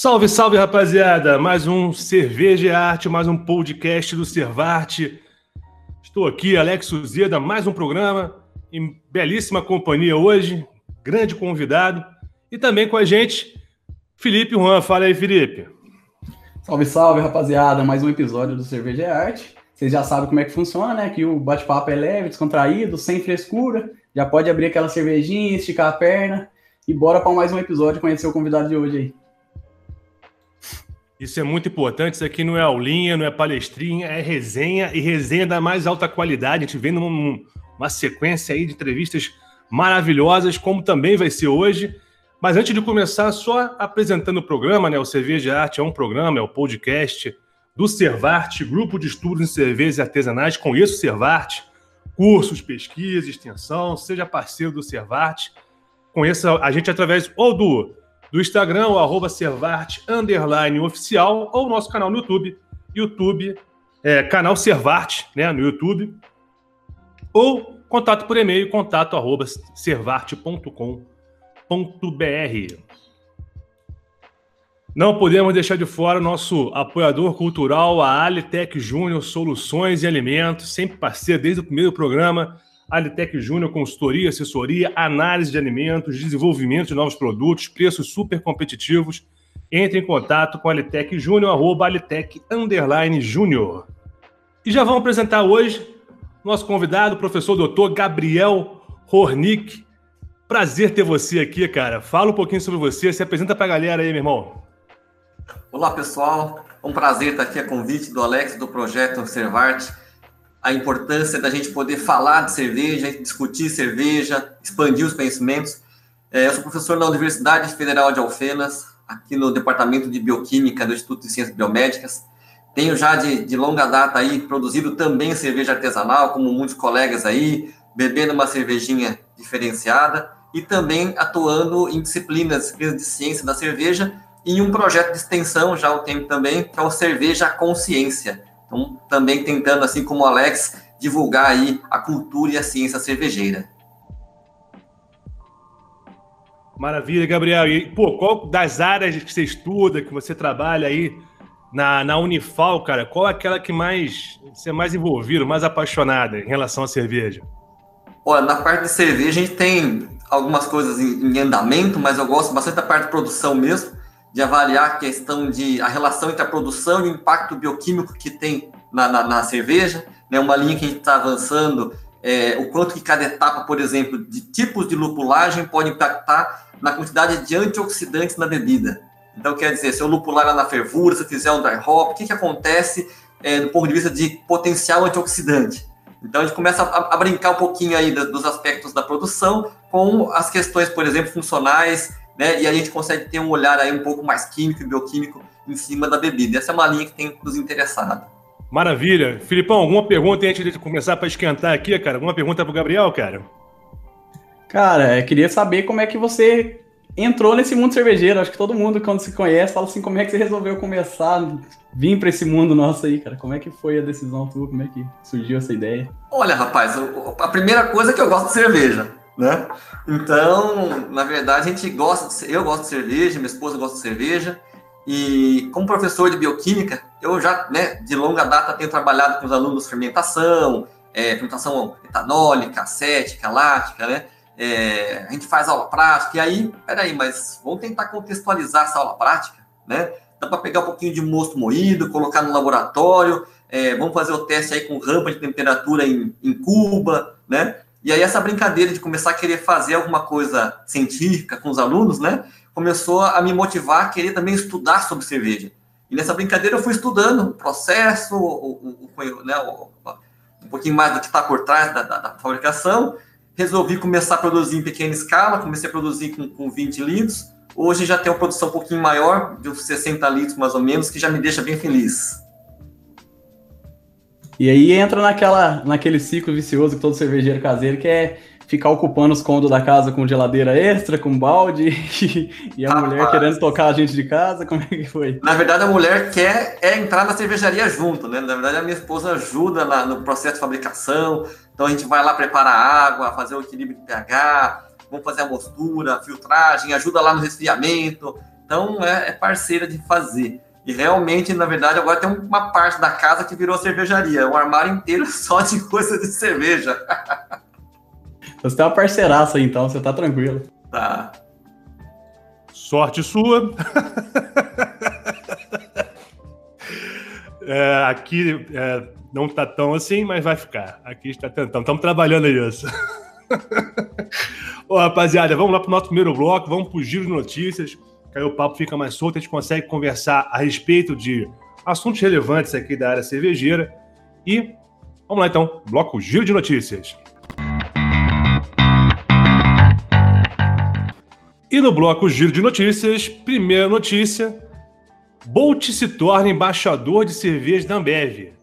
Salve, salve, rapaziada! Mais um Cerveja e Arte, mais um podcast do Servarte. Estou aqui, Alex Suzeda, mais um programa em belíssima companhia hoje, grande convidado. E também com a gente, Felipe Juan. Fala aí, Felipe. Salve, salve, rapaziada! Mais um episódio do Cerveja e Arte. Vocês já sabem como é que funciona, né? Que o bate-papo é leve, descontraído, sem frescura. Já pode abrir aquela cervejinha, esticar a perna. E bora para mais um episódio conhecer o convidado de hoje aí. Isso é muito importante. Isso aqui não é aulinha, não é palestrinha, é resenha e resenha da mais alta qualidade. A gente vem numa uma sequência aí de entrevistas maravilhosas, como também vai ser hoje. Mas antes de começar, só apresentando o programa, né? O Cerveja Arte é um programa, é o podcast do Servarte, Grupo de Estudos em Cervejas Artesanais. Conheça o Servarte, cursos, pesquisa, extensão, seja parceiro do Servarte. Conheça a gente através ou do do Instagram, o arroba Servarte underline oficial, ou o nosso canal no YouTube, YouTube, é, canal Servarte, né, no YouTube, ou contato por e-mail, contato arroba servarte.com.br. Não podemos deixar de fora o nosso apoiador cultural, a Alitec Júnior Soluções e Alimentos, sempre parceiro desde o primeiro programa, Alitec Júnior, consultoria, assessoria, análise de alimentos, desenvolvimento de novos produtos, preços super competitivos. Entre em contato com Alitec Júnior, arroba Alitec Underline Júnior. E já vamos apresentar hoje nosso convidado, professor doutor Gabriel Hornick. Prazer ter você aqui, cara. Fala um pouquinho sobre você, se apresenta para a galera aí, meu irmão. Olá, pessoal. Um prazer estar aqui a convite do Alex, do projeto Observarte a importância da gente poder falar de cerveja, discutir cerveja, expandir os conhecimentos. É, eu sou professor na Universidade Federal de Alfenas, aqui no Departamento de Bioquímica do Instituto de Ciências Biomédicas. Tenho já de, de longa data aí produzido também cerveja artesanal, como muitos colegas aí, bebendo uma cervejinha diferenciada e também atuando em disciplinas, disciplinas de ciência da cerveja e um projeto de extensão já há tempo também, que é o Cerveja Consciência, então, também tentando, assim como o Alex, divulgar aí a cultura e a ciência cervejeira. Maravilha, Gabriel. E, pô, qual das áreas que você estuda, que você trabalha aí na, na Unifal, cara, qual é aquela que mais você é mais envolvido, mais apaixonada em relação à cerveja? Olha, na parte de cerveja a gente tem algumas coisas em, em andamento, mas eu gosto bastante da parte de produção mesmo de avaliar a questão de a relação entre a produção e o impacto bioquímico que tem na, na, na cerveja, né? Uma linha que a gente está avançando, é, o quanto que cada etapa, por exemplo, de tipos de lupulagem pode impactar na quantidade de antioxidantes na bebida. Então, quer dizer, se eu lupular na fervura, se eu fizer um dry hop, o que, que acontece é, do ponto de vista de potencial antioxidante? Então, a gente começa a, a brincar um pouquinho aí dos aspectos da produção com as questões, por exemplo, funcionais né? E a gente consegue ter um olhar aí um pouco mais químico e bioquímico em cima da bebida. Essa é uma linha que tem nos interessado. Maravilha. Filipão, alguma pergunta antes de começar para esquentar aqui, cara? Alguma pergunta para o Gabriel, cara? Cara, eu queria saber como é que você entrou nesse mundo cervejeiro. Acho que todo mundo, quando se conhece, fala assim: como é que você resolveu começar, vir para esse mundo nosso aí, cara? Como é que foi a decisão tua? Como é que surgiu essa ideia? Olha, rapaz, a primeira coisa é que eu gosto de cerveja né? Então, na verdade, a gente gosta, de, eu gosto de cerveja, minha esposa gosta de cerveja, e como professor de bioquímica, eu já, né, de longa data tenho trabalhado com os alunos fermentação, é, fermentação etanólica, acética, lática, né? É, a gente faz aula prática, e aí, peraí, mas vamos tentar contextualizar essa aula prática, né? Dá para pegar um pouquinho de mosto moído, colocar no laboratório, é, vamos fazer o teste aí com rampa de temperatura em, em Cuba, né? E aí essa brincadeira de começar a querer fazer alguma coisa científica com os alunos, né, começou a me motivar a querer também estudar sobre cerveja. E nessa brincadeira eu fui estudando o processo, o, o, o, né, um pouquinho mais do que está por trás da, da, da, fabricação. Resolvi começar a produzir em pequena escala, comecei a produzir com, com 20 litros. Hoje já tenho uma produção um pouquinho maior, de uns 60 litros mais ou menos, que já me deixa bem feliz. E aí entra naquela, naquele ciclo vicioso que todo cervejeiro caseiro que é ficar ocupando os cômodos da casa com geladeira extra, com balde, e a mulher querendo tocar a gente de casa, como é que foi? Na verdade, a mulher quer é entrar na cervejaria junto, né? Na verdade, a minha esposa ajuda na, no processo de fabricação, então a gente vai lá preparar água, fazer o equilíbrio de pH, vamos fazer a mostura, a filtragem, ajuda lá no resfriamento, Então é, é parceira de fazer. E realmente, na verdade, agora tem uma parte da casa que virou cervejaria. Um armário inteiro só de coisa de cerveja. Você tem uma parceiraça, então, você tá tranquilo. Tá. Sorte sua. é, aqui é, não está tão assim, mas vai ficar. Aqui está tentando. Estamos trabalhando nisso. Ô, rapaziada, vamos lá para o nosso primeiro bloco. Vamos para o giro de notícias. Que aí o papo fica mais solto. A gente consegue conversar a respeito de assuntos relevantes aqui da área cervejeira. E vamos lá então. Bloco Giro de Notícias. E no bloco Giro de Notícias, primeira notícia: Bolt se torna embaixador de cerveja da Ambev.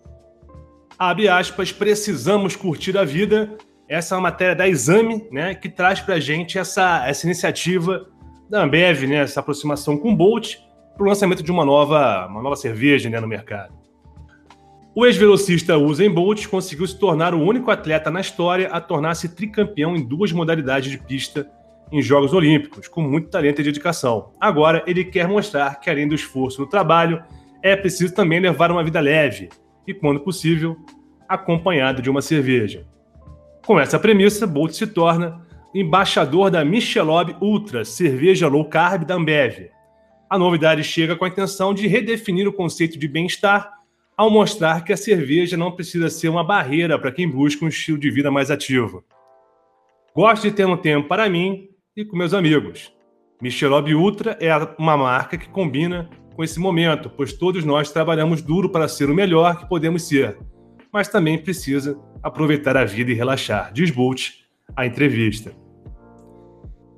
Abre aspas, precisamos curtir a vida. Essa é uma matéria da Exame, né, que traz para a gente essa, essa iniciativa da Ambev, né, essa aproximação com o Bolt para o lançamento de uma nova, uma nova cerveja né, no mercado. O ex-velocista Usain Bolt conseguiu se tornar o único atleta na história a tornar-se tricampeão em duas modalidades de pista em Jogos Olímpicos, com muito talento e dedicação. Agora, ele quer mostrar que, além do esforço no trabalho, é preciso também levar uma vida leve e, quando possível, acompanhado de uma cerveja. Com essa premissa, Bolt se torna embaixador da Michelob Ultra, cerveja low carb da Ambev. A novidade chega com a intenção de redefinir o conceito de bem-estar ao mostrar que a cerveja não precisa ser uma barreira para quem busca um estilo de vida mais ativo. Gosto de ter um tempo para mim e com meus amigos. Michelob Ultra é uma marca que combina com esse momento, pois todos nós trabalhamos duro para ser o melhor que podemos ser, mas também precisa aproveitar a vida e relaxar, diz a entrevista.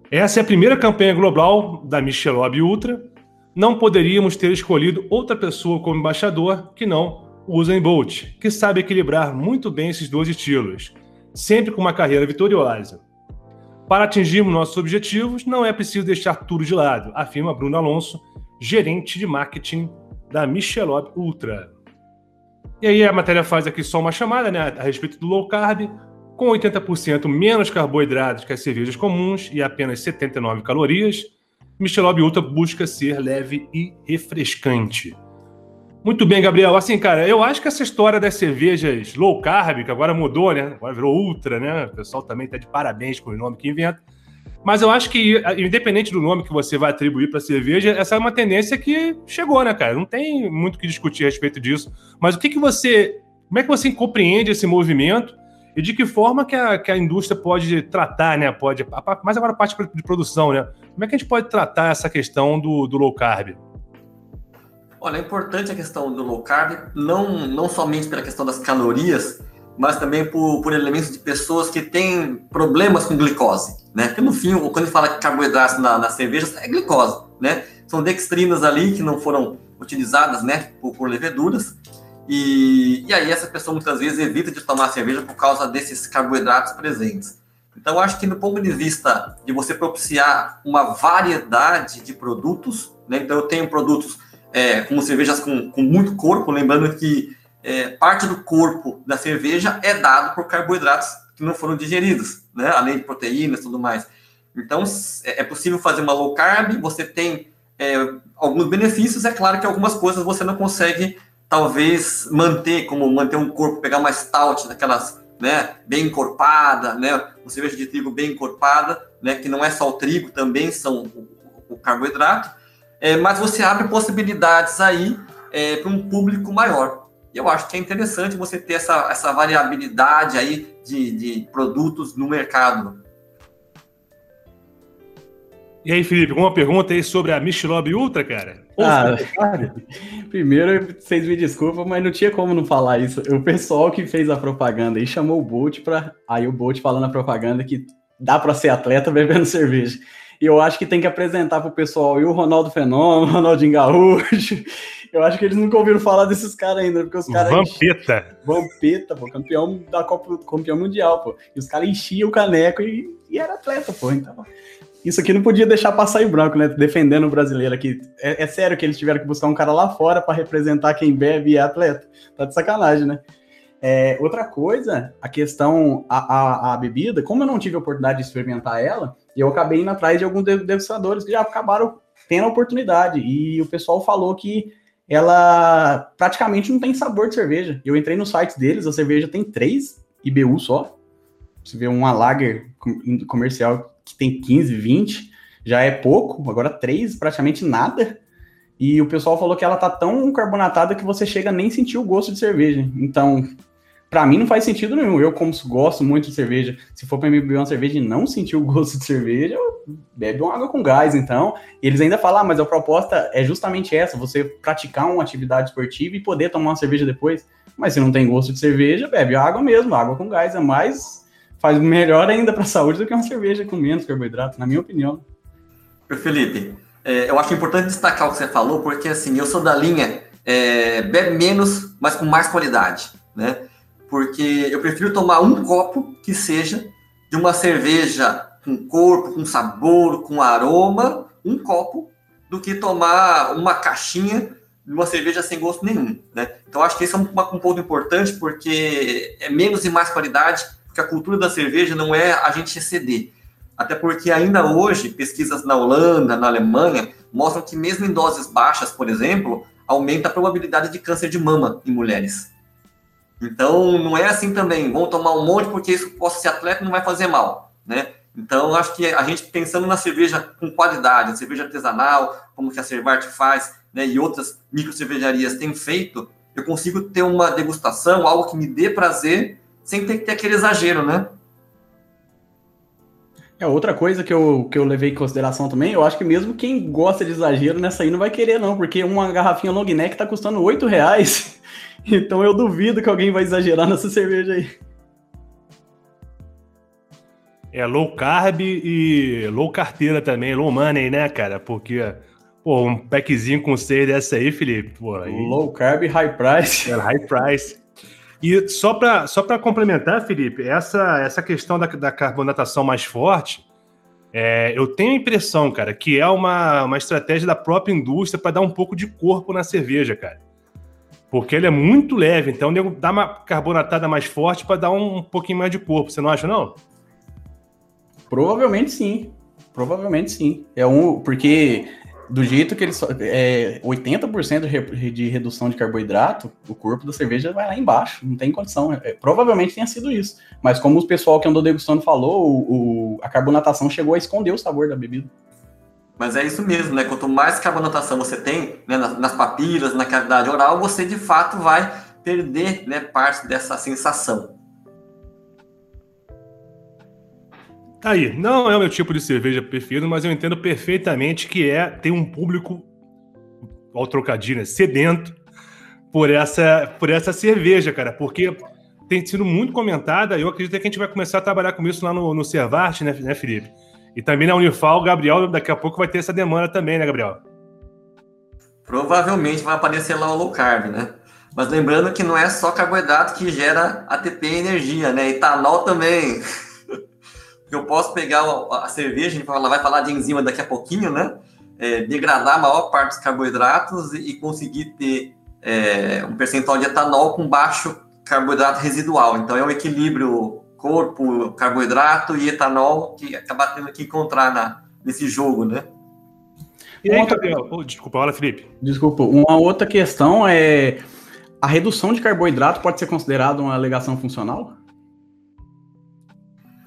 Essa é a primeira campanha global da Michelob Ultra. Não poderíamos ter escolhido outra pessoa como embaixador que não o Usain Bolt, que sabe equilibrar muito bem esses dois estilos, sempre com uma carreira vitoriosa. Para atingirmos nossos objetivos, não é preciso deixar tudo de lado, afirma Bruno Alonso, gerente de marketing da Michelob Ultra. E aí a matéria faz aqui só uma chamada né, a respeito do low carb, com 80% menos carboidratos que as cervejas comuns e apenas 79 calorias. Michelob Ultra busca ser leve e refrescante. Muito bem, Gabriel. Assim, cara, eu acho que essa história das cervejas low carb, que agora mudou, né? Agora virou ultra, né? O pessoal também tá de parabéns com o nome que inventa. Mas eu acho que, independente do nome que você vai atribuir para a cerveja, essa é uma tendência que chegou, né, cara? Não tem muito o que discutir a respeito disso. Mas o que, que você. Como é que você compreende esse movimento e de que forma que a, que a indústria pode tratar, né? Pode, mas agora a parte de produção, né? Como é que a gente pode tratar essa questão do, do low carb? Olha, é importante a questão do low carb, não, não somente pela questão das calorias, mas também por, por elementos de pessoas que têm problemas com glicose, né? Porque no fim, quando a fala que carboidratos na, na cerveja, é glicose, né? São dextrinas ali que não foram utilizadas, né, por, por leveduras, e, e aí essa pessoa muitas vezes evita de tomar cerveja por causa desses carboidratos presentes. Então, acho que do ponto de vista de você propiciar uma variedade de produtos, né? Então, eu tenho produtos é, como cervejas com, com muito corpo, lembrando que é, parte do corpo da cerveja é dado por carboidratos que não foram digeridos, né? além de proteínas e tudo mais. Então, é, é possível fazer uma low carb, você tem é, alguns benefícios, é claro que algumas coisas você não consegue, talvez, manter, como manter um corpo, pegar uma stout daquelas, né, bem encorpada, né, uma cerveja de trigo bem encorpada, né, que não é só o trigo, também são o, o carboidrato, é, mas você abre possibilidades aí é, para um público maior. E eu acho que é interessante você ter essa, essa variabilidade aí de, de produtos no mercado. E aí, Felipe, alguma pergunta aí sobre a Michelob Ultra, cara? Ah, primeiro, vocês me desculpam, mas não tinha como não falar isso. O pessoal que fez a propaganda aí chamou o Bolt para. Aí o Bolt falando na propaganda que dá para ser atleta bebendo cerveja. E eu acho que tem que apresentar pro pessoal e o Ronaldo Fenômeno, o Ronaldinho Gaúcho. Eu acho que eles nunca ouviram falar desses caras ainda, porque os caras. Vampeta. Vampeta, pô, campeão da Copa, campeão mundial, pô. E os caras enchiam o caneco e, e era atleta, pô. Então, isso aqui não podia deixar passar em branco, né? Defendendo o brasileiro aqui. É, é sério que eles tiveram que buscar um cara lá fora para representar quem bebe e é atleta. Tá de sacanagem, né? É, outra coisa, a questão, a, a, a, bebida, como eu não tive a oportunidade de experimentar ela, eu acabei indo atrás de alguns degustadores que já acabaram tendo a oportunidade. E o pessoal falou que ela praticamente não tem sabor de cerveja. Eu entrei no site deles, a cerveja tem três IBU só. Você vê uma lager comercial que tem 15, 20, já é pouco, agora três, praticamente nada. E o pessoal falou que ela tá tão carbonatada que você chega nem sentir o gosto de cerveja. Então, para mim não faz sentido nenhum. Eu, como gosto muito de cerveja, se for para mim beber uma cerveja e não sentir o gosto de cerveja, bebe uma água com gás, então. E eles ainda falam, ah, mas a proposta é justamente essa: você praticar uma atividade esportiva e poder tomar uma cerveja depois. Mas se não tem gosto de cerveja, bebe água mesmo, água com gás é mais. Faz melhor ainda para a saúde do que uma cerveja com menos carboidrato, na minha opinião. Felipe, é, eu acho importante destacar o que você falou, porque assim, eu sou da linha é, bebe menos, mas com mais qualidade, né? porque eu prefiro tomar um copo que seja de uma cerveja com corpo, com sabor, com aroma, um copo, do que tomar uma caixinha de uma cerveja sem gosto nenhum, né? Então acho que esse é um, um ponto importante porque é menos e mais qualidade, porque a cultura da cerveja não é a gente exceder. Até porque ainda hoje pesquisas na Holanda, na Alemanha mostram que mesmo em doses baixas, por exemplo, aumenta a probabilidade de câncer de mama em mulheres. Então, não é assim também, vamos tomar um monte porque isso possa ser atleta não vai fazer mal, né? Então, acho que a gente pensando na cerveja com qualidade, cerveja artesanal, como que a Cervart faz, né, e outras micro cervejarias têm feito, eu consigo ter uma degustação, algo que me dê prazer, sem ter que ter aquele exagero, né? É outra coisa que eu, que eu levei em consideração também, eu acho que mesmo quem gosta de exagero nessa aí não vai querer, não, porque uma garrafinha long neck tá custando 8 reais. Então eu duvido que alguém vai exagerar nessa cerveja aí. É low carb e low carteira também, low money, né, cara? Porque, pô, um packzinho com seis dessa aí, Felipe, pô. Aí... Low carb e high price. É, high price. E só para só complementar, Felipe, essa, essa questão da, da carbonatação mais forte, é, eu tenho a impressão, cara, que é uma, uma estratégia da própria indústria para dar um pouco de corpo na cerveja, cara. Porque ele é muito leve, então dá uma carbonatada mais forte para dar um, um pouquinho mais de corpo. Você não acha, não? Provavelmente sim. Provavelmente sim. É um. Porque do jeito que ele é 80% de redução de carboidrato, o corpo da cerveja vai lá embaixo, não tem condição. É, provavelmente tenha sido isso. Mas como o pessoal que andou degustando falou, o, o, a carbonatação chegou a esconder o sabor da bebida. Mas é isso mesmo, né? Quanto mais carbonatação você tem né, nas, nas papilas, na cavidade oral, você de fato vai perder né, parte dessa sensação. Tá aí, não é o meu tipo de cerveja preferido, mas eu entendo perfeitamente que é tem um público ao trocadilho, né, sedento por essa por essa cerveja, cara, porque tem sido muito comentada. Eu acredito que a gente vai começar a trabalhar com isso lá no, no né, né, Felipe? E também na Unifal, o Gabriel daqui a pouco vai ter essa demanda também, né, Gabriel? Provavelmente vai aparecer lá o low carb, né? Mas lembrando que não é só carboidrato que gera ATP e energia, né? Etanol também. Eu posso pegar a cerveja, a gente vai falar de enzima daqui a pouquinho, né? É, degradar a maior parte dos carboidratos e, conseguir ter é, um percentual de etanol com baixo carboidrato residual. Então é um equilíbrio corpo, carboidrato e etanol que acaba tendo que encontrar na, nesse jogo, né? E aí, Gabriel? Oh, desculpa, olha, Felipe. Desculpa, uma outra questão é a redução de carboidrato pode ser considerada uma alegação funcional?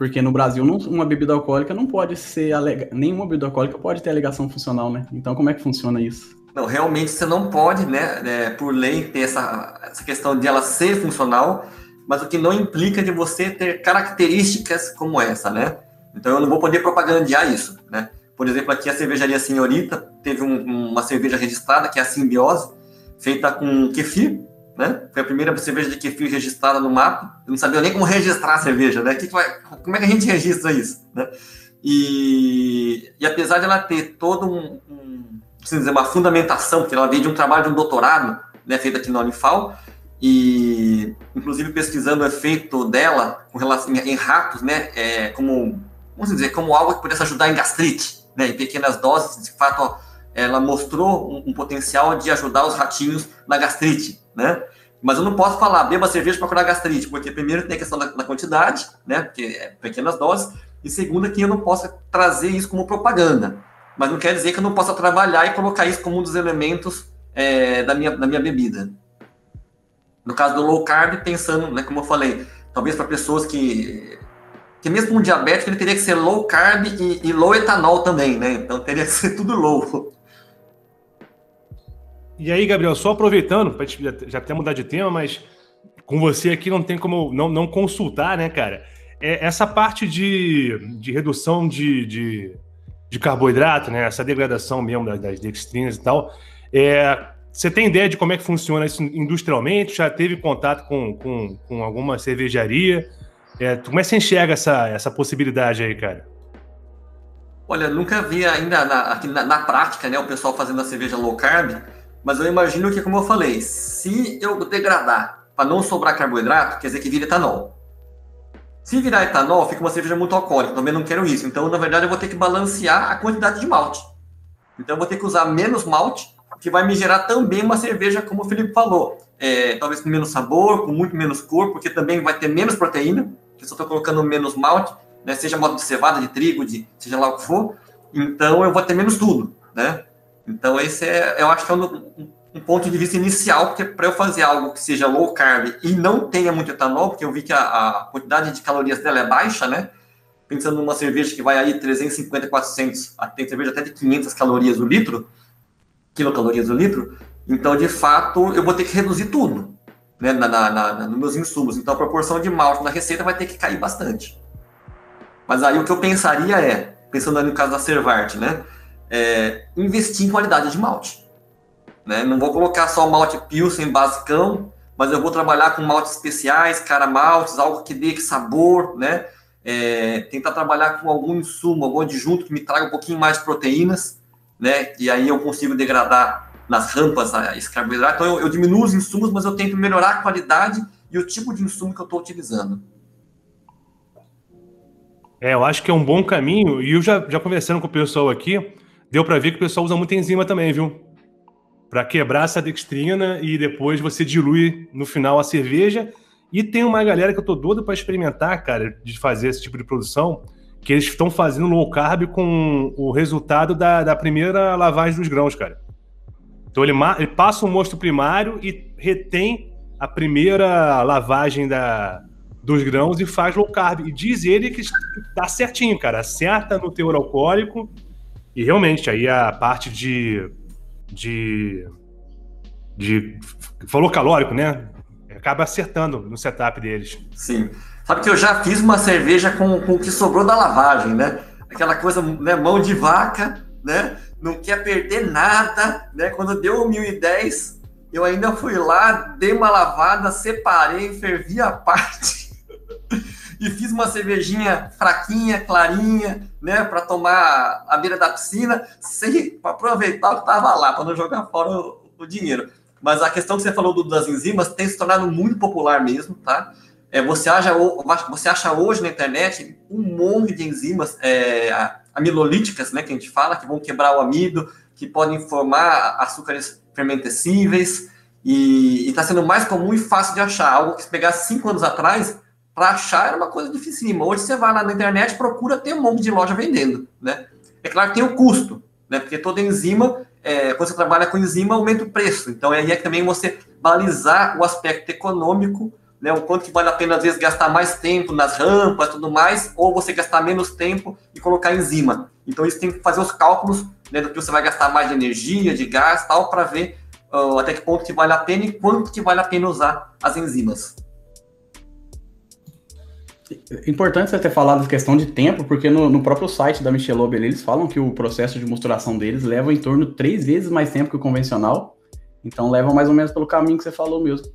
Porque no Brasil não, uma bebida alcoólica não pode ser alega... nenhuma bebida alcoólica pode ter alegação funcional, né? Então como é que funciona isso? Não, realmente você não pode, né, é, por lei ter essa, essa questão de ela ser funcional, mas o que não implica de você ter características como essa, né? Então eu não vou poder propagandear isso, né? Por exemplo, aqui a cervejaria Senhorita teve um, uma cerveja registrada, que é a Simbiose, feita com kefir, né? Foi a primeira cerveja de kefir registrada no mapa. Eu não sabia nem como registrar a cerveja, né? Que que vai, como é que a gente registra isso, né? E, e apesar de ela ter todo um, um dizer, uma fundamentação, porque ela veio de um trabalho de um doutorado, né, feito aqui na Unifal, e inclusive pesquisando o efeito dela com relação em, ratos, né, é, como vamos dizer, como algo que pudesse ajudar em gastrite, né, em pequenas doses, de fato, ela mostrou um, um potencial de ajudar os ratinhos na gastrite, né? Mas eu não posso falar, beba cerveja para curar gastrite, porque primeiro tem a questão da, da, quantidade, né, porque é pequenas doses, e segunda que eu não posso trazer isso como propaganda, mas não quer dizer que eu não possa trabalhar e colocar isso como um dos elementos é, da, minha, da minha bebida. No caso do low carb, pensando, né, como eu falei, talvez para pessoas que que mesmo um diabético ele teria que ser low carb e, e, low etanol também, né? Então teria que ser tudo low. E aí, Gabriel, só aproveitando, já até mudar de tema, mas com você aqui não tem como não, não consultar, né, cara? É, essa parte de, de redução de, de, de, carboidrato, né? Essa degradação mesmo das, das dextrinas e tal. É, você tem ideia de como é que funciona isso industrialmente? Já teve contato com, com, com alguma cervejaria? É, como é que você enxerga essa, essa possibilidade aí, cara? Olha, nunca vi ainda na, na, na, prática, né, o pessoal fazendo a cerveja low carb, mas eu imagino que, como eu falei, se eu degradar para não sobrar carboidrato, quer dizer que vira etanol. Se virar etanol, fica uma cerveja muito alcoólica, também não quero isso. Então, na verdade, eu vou ter que balancear a quantidade de malte. Então, eu vou ter que usar menos malte, que vai me gerar também uma cerveja, como o Felipe falou, é, talvez com menos sabor, com muito menos cor, porque também vai ter menos proteína que só estou colocando menos malte, né, seja modo de cevada, de trigo, de seja lá o que for, então eu vou ter menos tudo, né? Então esse é, eu acho que é um, um ponto de vista inicial, porque para eu fazer algo que seja low carb e não tenha muito etanol, porque eu vi que a, a quantidade de calorias dela é baixa, né? Pensando numa cerveja que vai aí 350, 400, tem cerveja até de 500 calorias o litro, quilocalorias o litro, então de fato eu vou ter que reduzir tudo, né, na, na, na, nos meus insumos. Então a proporção de malte na receita vai ter que cair bastante. Mas aí o que eu pensaria é, pensando no caso da Servarte, né, é, investir em qualidade de malte. Né? Não vou colocar só malte Pilsen basicão, mas eu vou trabalhar com maltes especiais, cara maltes, algo que dê sabor, né? É, tentar trabalhar com algum insumo, algum adjunto que me traga um pouquinho mais de proteínas, né? E aí eu consigo degradar nas rampas a esse carboidrato. Então, eu, eu, diminuo os insumos, mas eu tento melhorar a qualidade e o tipo de insumo que eu estou utilizando. É, eu acho que é um bom caminho. E eu já, já conversando com o pessoal aqui, deu para ver que o pessoal usa muita enzima também, viu? Para quebrar essa dextrina e depois você dilui no final a cerveja. E tem uma galera que eu tô doido para experimentar, cara, de fazer esse tipo de produção, que eles estão fazendo low carb com o resultado da, da primeira lavagem dos grãos, cara. Então ele, ele passa o mosto primário e retém a primeira lavagem da, dos grãos e faz low carb. E diz ele que dá certinho, cara. Acerta no teor alcoólico. E realmente, aí a parte de. de. de valor calórico, né? Acaba acertando no setup deles. Sim. Sabe que eu já fiz uma cerveja com, com o que sobrou da lavagem, né? Aquela coisa, né? Mão de vaca, né? não quer perder nada, né? Quando deu 1010, eu ainda fui lá, dei uma lavada, separei, fervi a parte e fiz uma cervejinha fraquinha, clarinha, né, para tomar à beira da piscina, sem aproveitar o que estava lá, para não jogar fora o, o, dinheiro. Mas a questão que você falou do, das enzimas tem se tornado muito popular mesmo, tá? É, você, acha, você acha hoje na internet um monte de enzimas, é, amilolíticas, né, que a gente fala, que vão quebrar o amido, que podem formar açúcares fermentescíveis, e está sendo mais comum e fácil de achar. Algo que se pegar cinco anos atrás, para achar era uma coisa dificílima. Hoje você vai lá na internet procura ter um monte de loja vendendo, né? É claro que tem o custo, né? Porque toda enzima, é, quando você trabalha com enzima, aumenta o preço. Então aí é também você balizar o aspecto econômico né, o quanto que vale a pena, às vezes, gastar mais tempo nas rampas e tudo mais, ou você gastar menos tempo e colocar enzima. Então, isso tem que fazer os cálculos né, do que você vai gastar mais de energia, de gás tal, para ver uh, até que ponto que vale a pena e quanto que vale a pena usar as enzimas. Importante você ter falado da questão de tempo, porque no, no próprio site da Michelob eles falam que o processo de misturação deles leva em torno de três vezes mais tempo que o convencional. Então leva mais ou menos pelo caminho que você falou mesmo.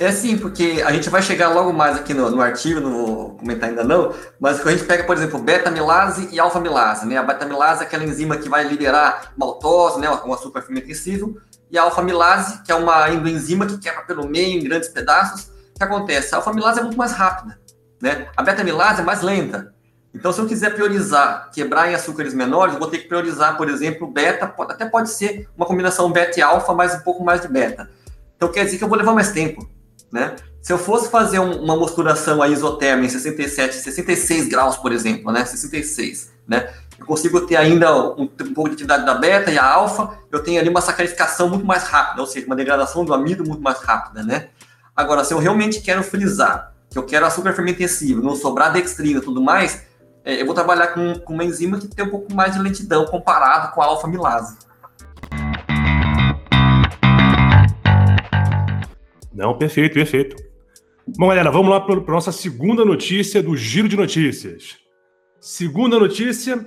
É sim, porque a gente vai chegar logo mais aqui no, no artigo, não vou comentar ainda não, mas quando a gente pega, por exemplo, beta-milase e alfa-milase, né? A beta-milase é aquela enzima que vai liberar maltose, né? Um açúcar fermentescível, e a alfa-milase, que é uma endoenzima que quebra pelo meio em grandes pedaços. O que acontece? A alfa-milase é muito mais rápida, né? A beta-milase é mais lenta. Então, se eu quiser priorizar quebrar em açúcares menores, eu vou ter que priorizar, por exemplo, beta, até pode ser uma combinação beta e alfa, mas um pouco mais de beta. Então, quer dizer que eu vou levar mais tempo né? Se eu fosse fazer um, uma mosturação a isotérmica em 67, 66 graus, por exemplo, né? 66, né? Eu consigo ter ainda um, um pouco de atividade da beta e a alfa, eu tenho ali uma sacarificação muito mais rápida, ou seja, uma degradação do amido muito mais rápida, né? Agora, se eu realmente quero frisar, que eu quero açúcar fermentescível, não sobrar dextrina e tudo mais, é, eu vou trabalhar com, com uma enzima que tem um pouco mais de lentidão comparado com a alfa-milase. Não, perfeito, perfeito. Bom, galera, vamos lá para a nossa segunda notícia do Giro de Notícias. Segunda notícia: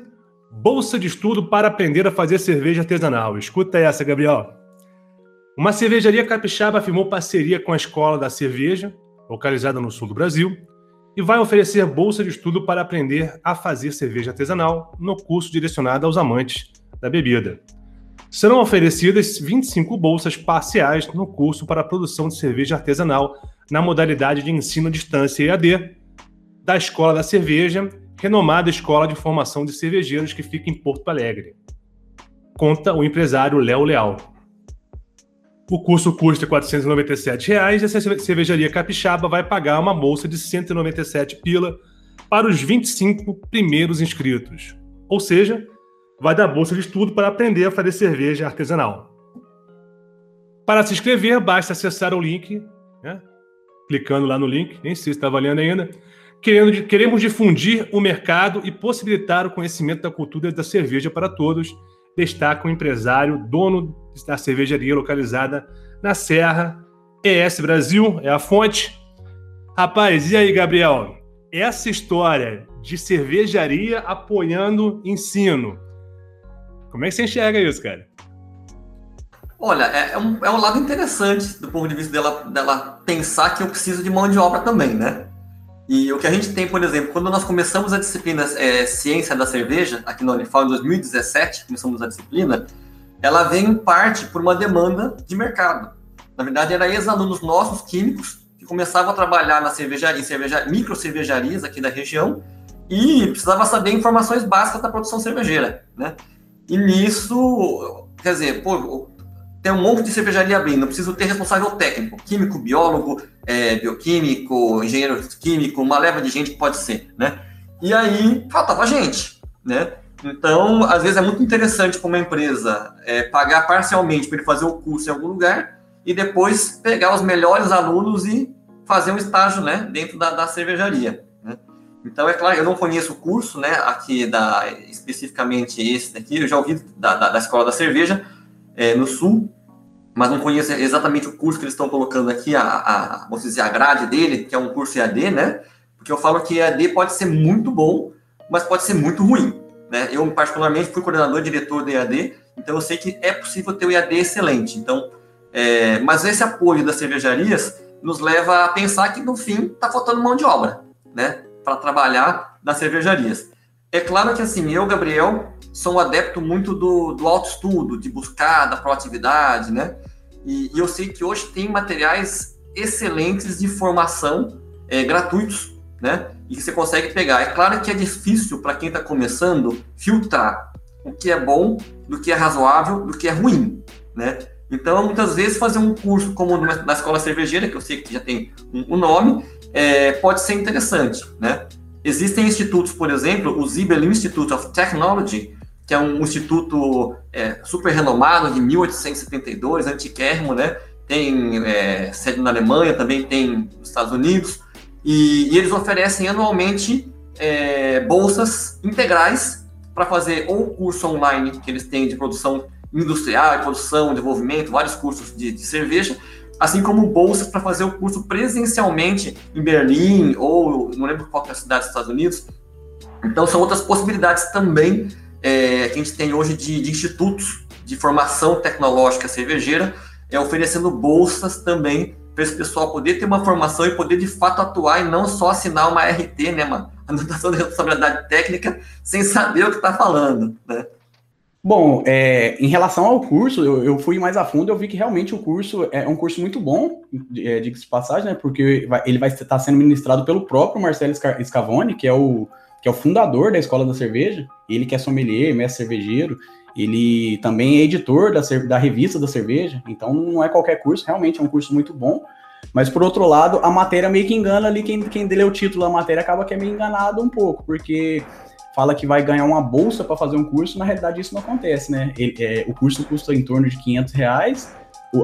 Bolsa de estudo para aprender a fazer cerveja artesanal. Escuta essa, Gabriel. Uma cervejaria capixaba afirmou parceria com a Escola da Cerveja, localizada no sul do Brasil, e vai oferecer bolsa de estudo para aprender a fazer cerveja artesanal no curso direcionado aos amantes da bebida. Serão oferecidas 25 bolsas parciais no curso para a produção de cerveja artesanal na modalidade de ensino à distância EAD da Escola da Cerveja, renomada Escola de Formação de Cervejeiros que fica em Porto Alegre. Conta o empresário Léo Leal. O curso custa 497 reais, e a cervejaria capixaba vai pagar uma bolsa de 197 pila para os 25 primeiros inscritos. Ou seja, vai dar bolsa de estudo para aprender a fazer cerveja artesanal. Para se inscrever, basta acessar o link, né? clicando lá no link, nem sei se está valendo ainda. Querendo, queremos difundir o mercado e possibilitar o conhecimento da cultura da cerveja para todos, destaca o empresário, dono da cervejaria localizada na Serra. ES Brasil é a fonte. Rapaz, e aí, Gabriel? Essa história de cervejaria apoiando ensino como é que você enxerga isso, cara? Olha, é, é, um, é um lado interessante do ponto de vista dela, dela pensar que eu preciso de mão de obra também, né? E o que a gente tem, por exemplo, quando nós começamos a disciplina é, Ciência da Cerveja, aqui na Unifal, em 2017, começamos a disciplina, ela vem em parte por uma demanda de mercado. Na verdade, era ex-alunos nossos, químicos, que começavam a trabalhar na cervejaria, cerveja, micro cervejarias aqui da região e precisava saber informações básicas da produção cervejeira, né? E nisso, quer dizer, pô, tem um monte de cervejaria abrindo, eu preciso ter responsável técnico, químico, biólogo, é, bioquímico, engenheiro químico, uma leva de gente que pode ser, né? E aí faltava gente, né? Então, às vezes é muito interessante para uma empresa é, pagar parcialmente para ele fazer o curso em algum lugar e depois pegar os melhores alunos e fazer um estágio, né, dentro da, da cervejaria. Então, é claro, eu não conheço o curso, né, aqui da, especificamente esse daqui, eu já ouvi da, da, da Escola da Cerveja, é, no Sul, mas não conheço exatamente o curso que eles estão colocando aqui, a, a, dizer, a grade dele, que é um curso EAD, né, porque eu falo que EAD pode ser muito bom, mas pode ser muito ruim, né, eu particularmente fui coordenador diretor do EAD, então eu sei que é possível ter o EAD excelente, então, é, mas esse apoio das cervejarias nos leva a pensar que, no fim, está faltando mão de obra, né, para trabalhar nas cervejarias. É claro que assim, eu, Gabriel, sou um adepto muito do, do autoestudo, de buscar, da proatividade, né? E, e, eu sei que hoje tem materiais excelentes de formação é, gratuitos, né? E que você consegue pegar. É claro que é difícil para quem está começando filtrar o que é bom, do que é razoável, do que é ruim, né? Então, muitas vezes, fazer um curso como na escola cervejeira, que eu sei que já tem um, nome, é, pode ser interessante, né? Existem institutos, por exemplo, o Zibel Institute of Technology, que é um instituto é, super renomado de 1872, antiquérrimo, né? Tem é, sede na Alemanha, também tem nos Estados Unidos, e, e eles oferecem anualmente é, bolsas integrais para fazer ou curso online que eles têm de produção industrial, produção, desenvolvimento, vários cursos de, de cerveja, assim como bolsas para fazer o curso presencialmente em Berlim ou não lembro qual é a cidade dos Estados Unidos. Então são outras possibilidades também é, que a gente tem hoje de, de, institutos de formação tecnológica cervejeira, é, oferecendo bolsas também para esse pessoal poder ter uma formação e poder de fato atuar e não só assinar uma RT, né, uma anotação de responsabilidade técnica, sem saber o que está falando, né? Bom, é, em relação ao curso, eu, eu, fui mais a fundo eu vi que realmente o curso é um curso muito bom, é, diga-se de passagem, né? Porque ele vai estar sendo ministrado pelo próprio Marcelo Scavone, que é o, que é o fundador da Escola da Cerveja, ele que é sommelier, mestre cervejeiro, ele também é editor da, da revista da cerveja, então não é qualquer curso, realmente é um curso muito bom. Mas por outro lado, a matéria meio que engana ali, quem, quem lê o título da matéria acaba que é meio enganado um pouco, porque fala que vai ganhar uma bolsa para fazer um curso, na realidade isso não acontece, né? Ele, é, o curso custa em torno de 500 reais,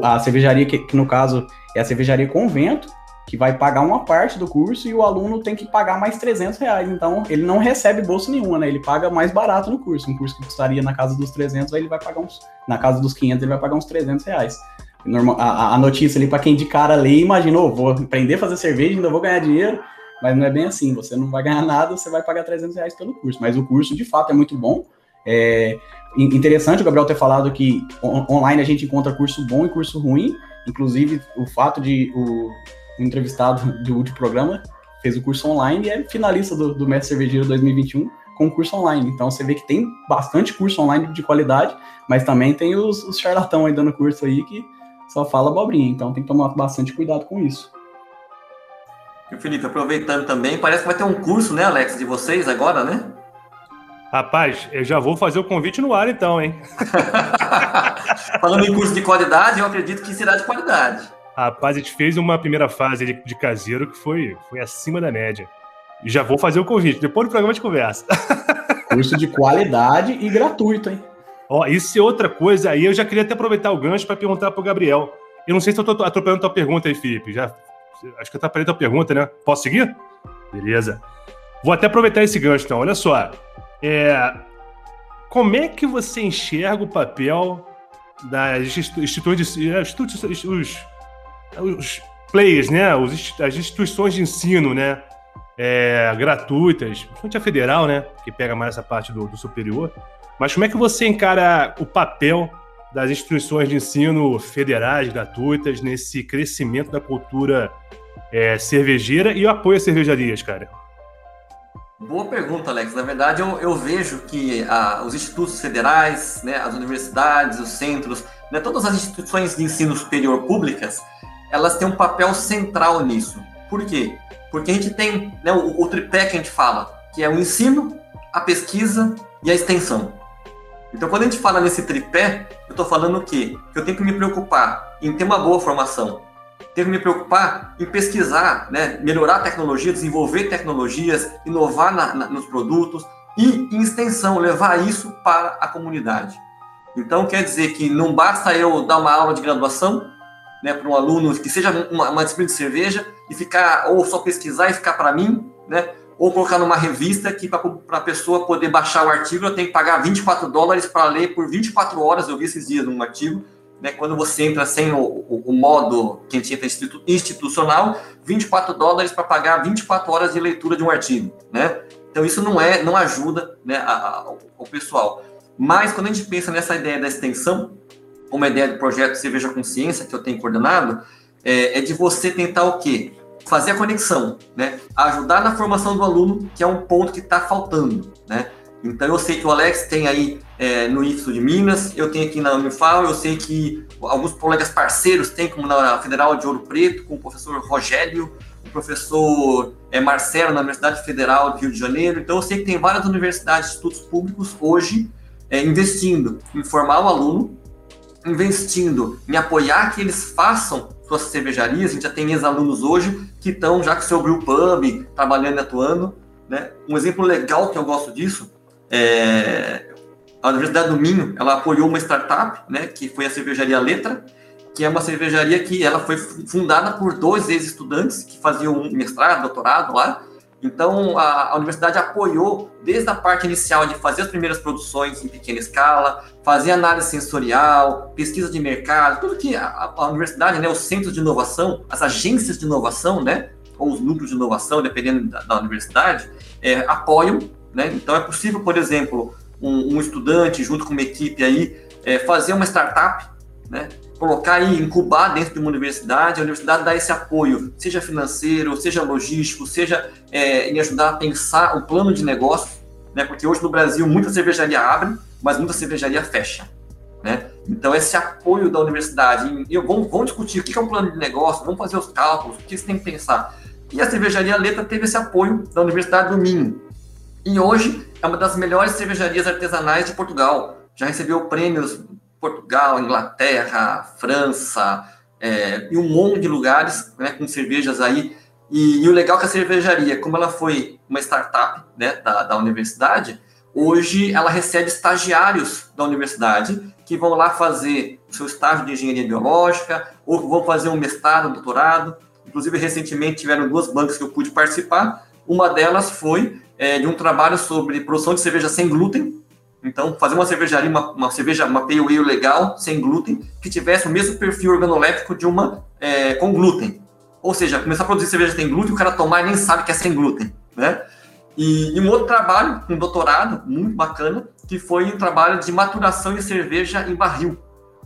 a cervejaria, que, que, no caso é a cervejaria Convento, que vai pagar uma parte do curso e o aluno tem que pagar mais 300 reais. Então, ele não recebe bolsa nenhuma, né? Ele paga mais barato no curso. Um curso que custaria na casa dos 300, aí ele vai pagar uns... Na casa dos 500, ele vai pagar uns 300 reais. Normal, a, a notícia ali, para quem de cara lê, imaginou, vou aprender a fazer cerveja, ainda vou ganhar dinheiro. Mas não é bem assim, você não vai ganhar nada, você vai pagar 300 reais pelo curso. Mas o curso, de fato, é muito bom. É interessante o Gabriel ter falado que on online a gente encontra curso bom e curso ruim. Inclusive, o fato de o, entrevistado do último programa fez o curso online e é finalista do, do Mestre Cervejeiro 2021 com curso online. Então você vê que tem bastante curso online de qualidade, mas também tem os, os charlatão aí dando curso aí que só fala abobrinha. Então tem que tomar bastante cuidado com isso. E Felipe, aproveitando também, parece que vai ter um curso, né, Alex, de vocês agora, né? Rapaz, eu já vou fazer o convite no ar então, hein? Falando em curso de qualidade, eu acredito que será de qualidade. Rapaz, a gente fez uma primeira fase de, de caseiro que foi, foi acima da média. E já vou fazer o convite. Depois do programa de conversa. Curso de qualidade e gratuito, hein? Ó, isso é outra coisa aí. Eu já queria até aproveitar o gancho para perguntar pro Gabriel. Eu não sei se eu tô atropelando tua pergunta aí, Felipe. Já, acho que eu atrapalhei tua pergunta, né? Posso seguir? Beleza. Vou até aproveitar esse gancho, então. Olha só. É, como é que você enxerga o papel das instituições os, os players, né? Os, as instituições de ensino, né? É, gratuitas, principalmente a federal, né? Que pega mais essa parte do, do superior. Mas como é que você encara o papel das instituições de ensino federais, gratuitas, nesse crescimento da cultura é, cervejeira e o apoio às cervejarias, cara? Boa pergunta, Alex. Na verdade, eu, eu vejo que ah, os institutos federais, né, as universidades, os centros, né, todas as instituições de ensino superior públicas, elas têm um papel central nisso. Por quê? Porque a gente tem né, o, o tripé que a gente fala, que é o ensino, a pesquisa e a extensão. Então, quando a gente fala nesse tripé, eu estou falando o quê? Que eu tenho que me preocupar em ter uma boa formação, tenho que me preocupar em pesquisar, né, melhorar a tecnologia, desenvolver tecnologias, inovar na, na, nos produtos e, em extensão, levar isso para a comunidade. Então, quer dizer que não basta eu dar uma aula de graduação né, para um aluno que seja uma, uma disciplina de cerveja e ficar, ou só pesquisar e ficar para mim, né, ou colocar numa revista que para a pessoa poder baixar o artigo eu tenho que pagar 24 dólares para ler por 24 horas. Eu vi esses dias num artigo, né, quando você entra sem o, o, o modo que a gente entra institu institucional, 24 dólares para pagar 24 horas de leitura de um artigo. Né? Então isso não é, não ajuda né, a, a, o pessoal. Mas quando a gente pensa nessa ideia da extensão, como a ideia do projeto Cerveja Consciência, que eu tenho coordenado, é, é de você tentar o quê? fazer a conexão, né? Ajudar na formação do aluno, que é um ponto que está faltando, né? Então eu sei que o Alex tem aí é, no IFSO de Minas, eu tenho aqui na Unifal, eu sei que alguns colegas parceiros têm, como na Federal de Ouro Preto, com o professor Rogério, o professor é, Marcelo na Universidade Federal do Rio de Janeiro. Então eu sei que tem várias universidades, institutos públicos hoje é, investindo em formar o aluno, investindo em apoiar que eles façam suas cervejarias. A gente já tem ex-alunos hoje que estão já com seu brew trabalhando e atuando. Né? Um exemplo legal que eu gosto disso é a Universidade do Minho, ela apoiou uma startup, né, que foi a cervejaria Letra, que é uma cervejaria que ela foi fundada por dois ex-estudantes que faziam mestrado, doutorado lá, então, a, a, universidade apoiou desde a parte inicial de fazer as primeiras produções em pequena escala, fazer análise sensorial, pesquisa de mercado, tudo que a, a universidade, né, os centros de inovação, as agências de inovação, né, ou os núcleos de inovação, dependendo da, da universidade, é, apoiam. Né? Então, é possível, por exemplo, um, um estudante, junto com uma equipe aí, é, fazer uma startup, né? Colocar e incubar dentro de uma universidade, a universidade dá esse apoio, seja financeiro, seja logístico, seja é, em ajudar a pensar o plano de negócio, né? Porque hoje no Brasil muita cervejaria abre, mas muita cervejaria fecha, né? Então esse apoio da universidade, eu, vamos, vamos discutir o que é um plano de negócio, vamos fazer os cálculos, o que você tem que pensar. E a cervejaria Letra teve esse apoio da Universidade do Minho. E hoje é uma das melhores cervejarias artesanais de Portugal. Já recebeu prêmios Portugal, Inglaterra, França é, e um monte de lugares né, com cervejas aí E, e, o legal é que a cervejaria, como ela foi uma startup né, da, da universidade, hoje ela recebe estagiários da universidade que vão lá fazer seu estágio de engenharia biológica ou vão fazer um mestrado, um doutorado. Inclusive, recentemente tiveram duas bancas que eu pude participar. Uma delas foi é, de um trabalho sobre produção de cerveja sem glúten. Então, fazer uma cervejaria, uma, uma cerveja, uma pale ale legal, sem glúten, que tivesse o mesmo perfil organoléptico de uma é, com glúten. Ou seja, começar a produzir cerveja sem glúten, o cara tomar e nem sabe que é sem glúten, né? E, e um outro trabalho, um doutorado muito bacana, que foi um trabalho de maturação de cerveja em barril.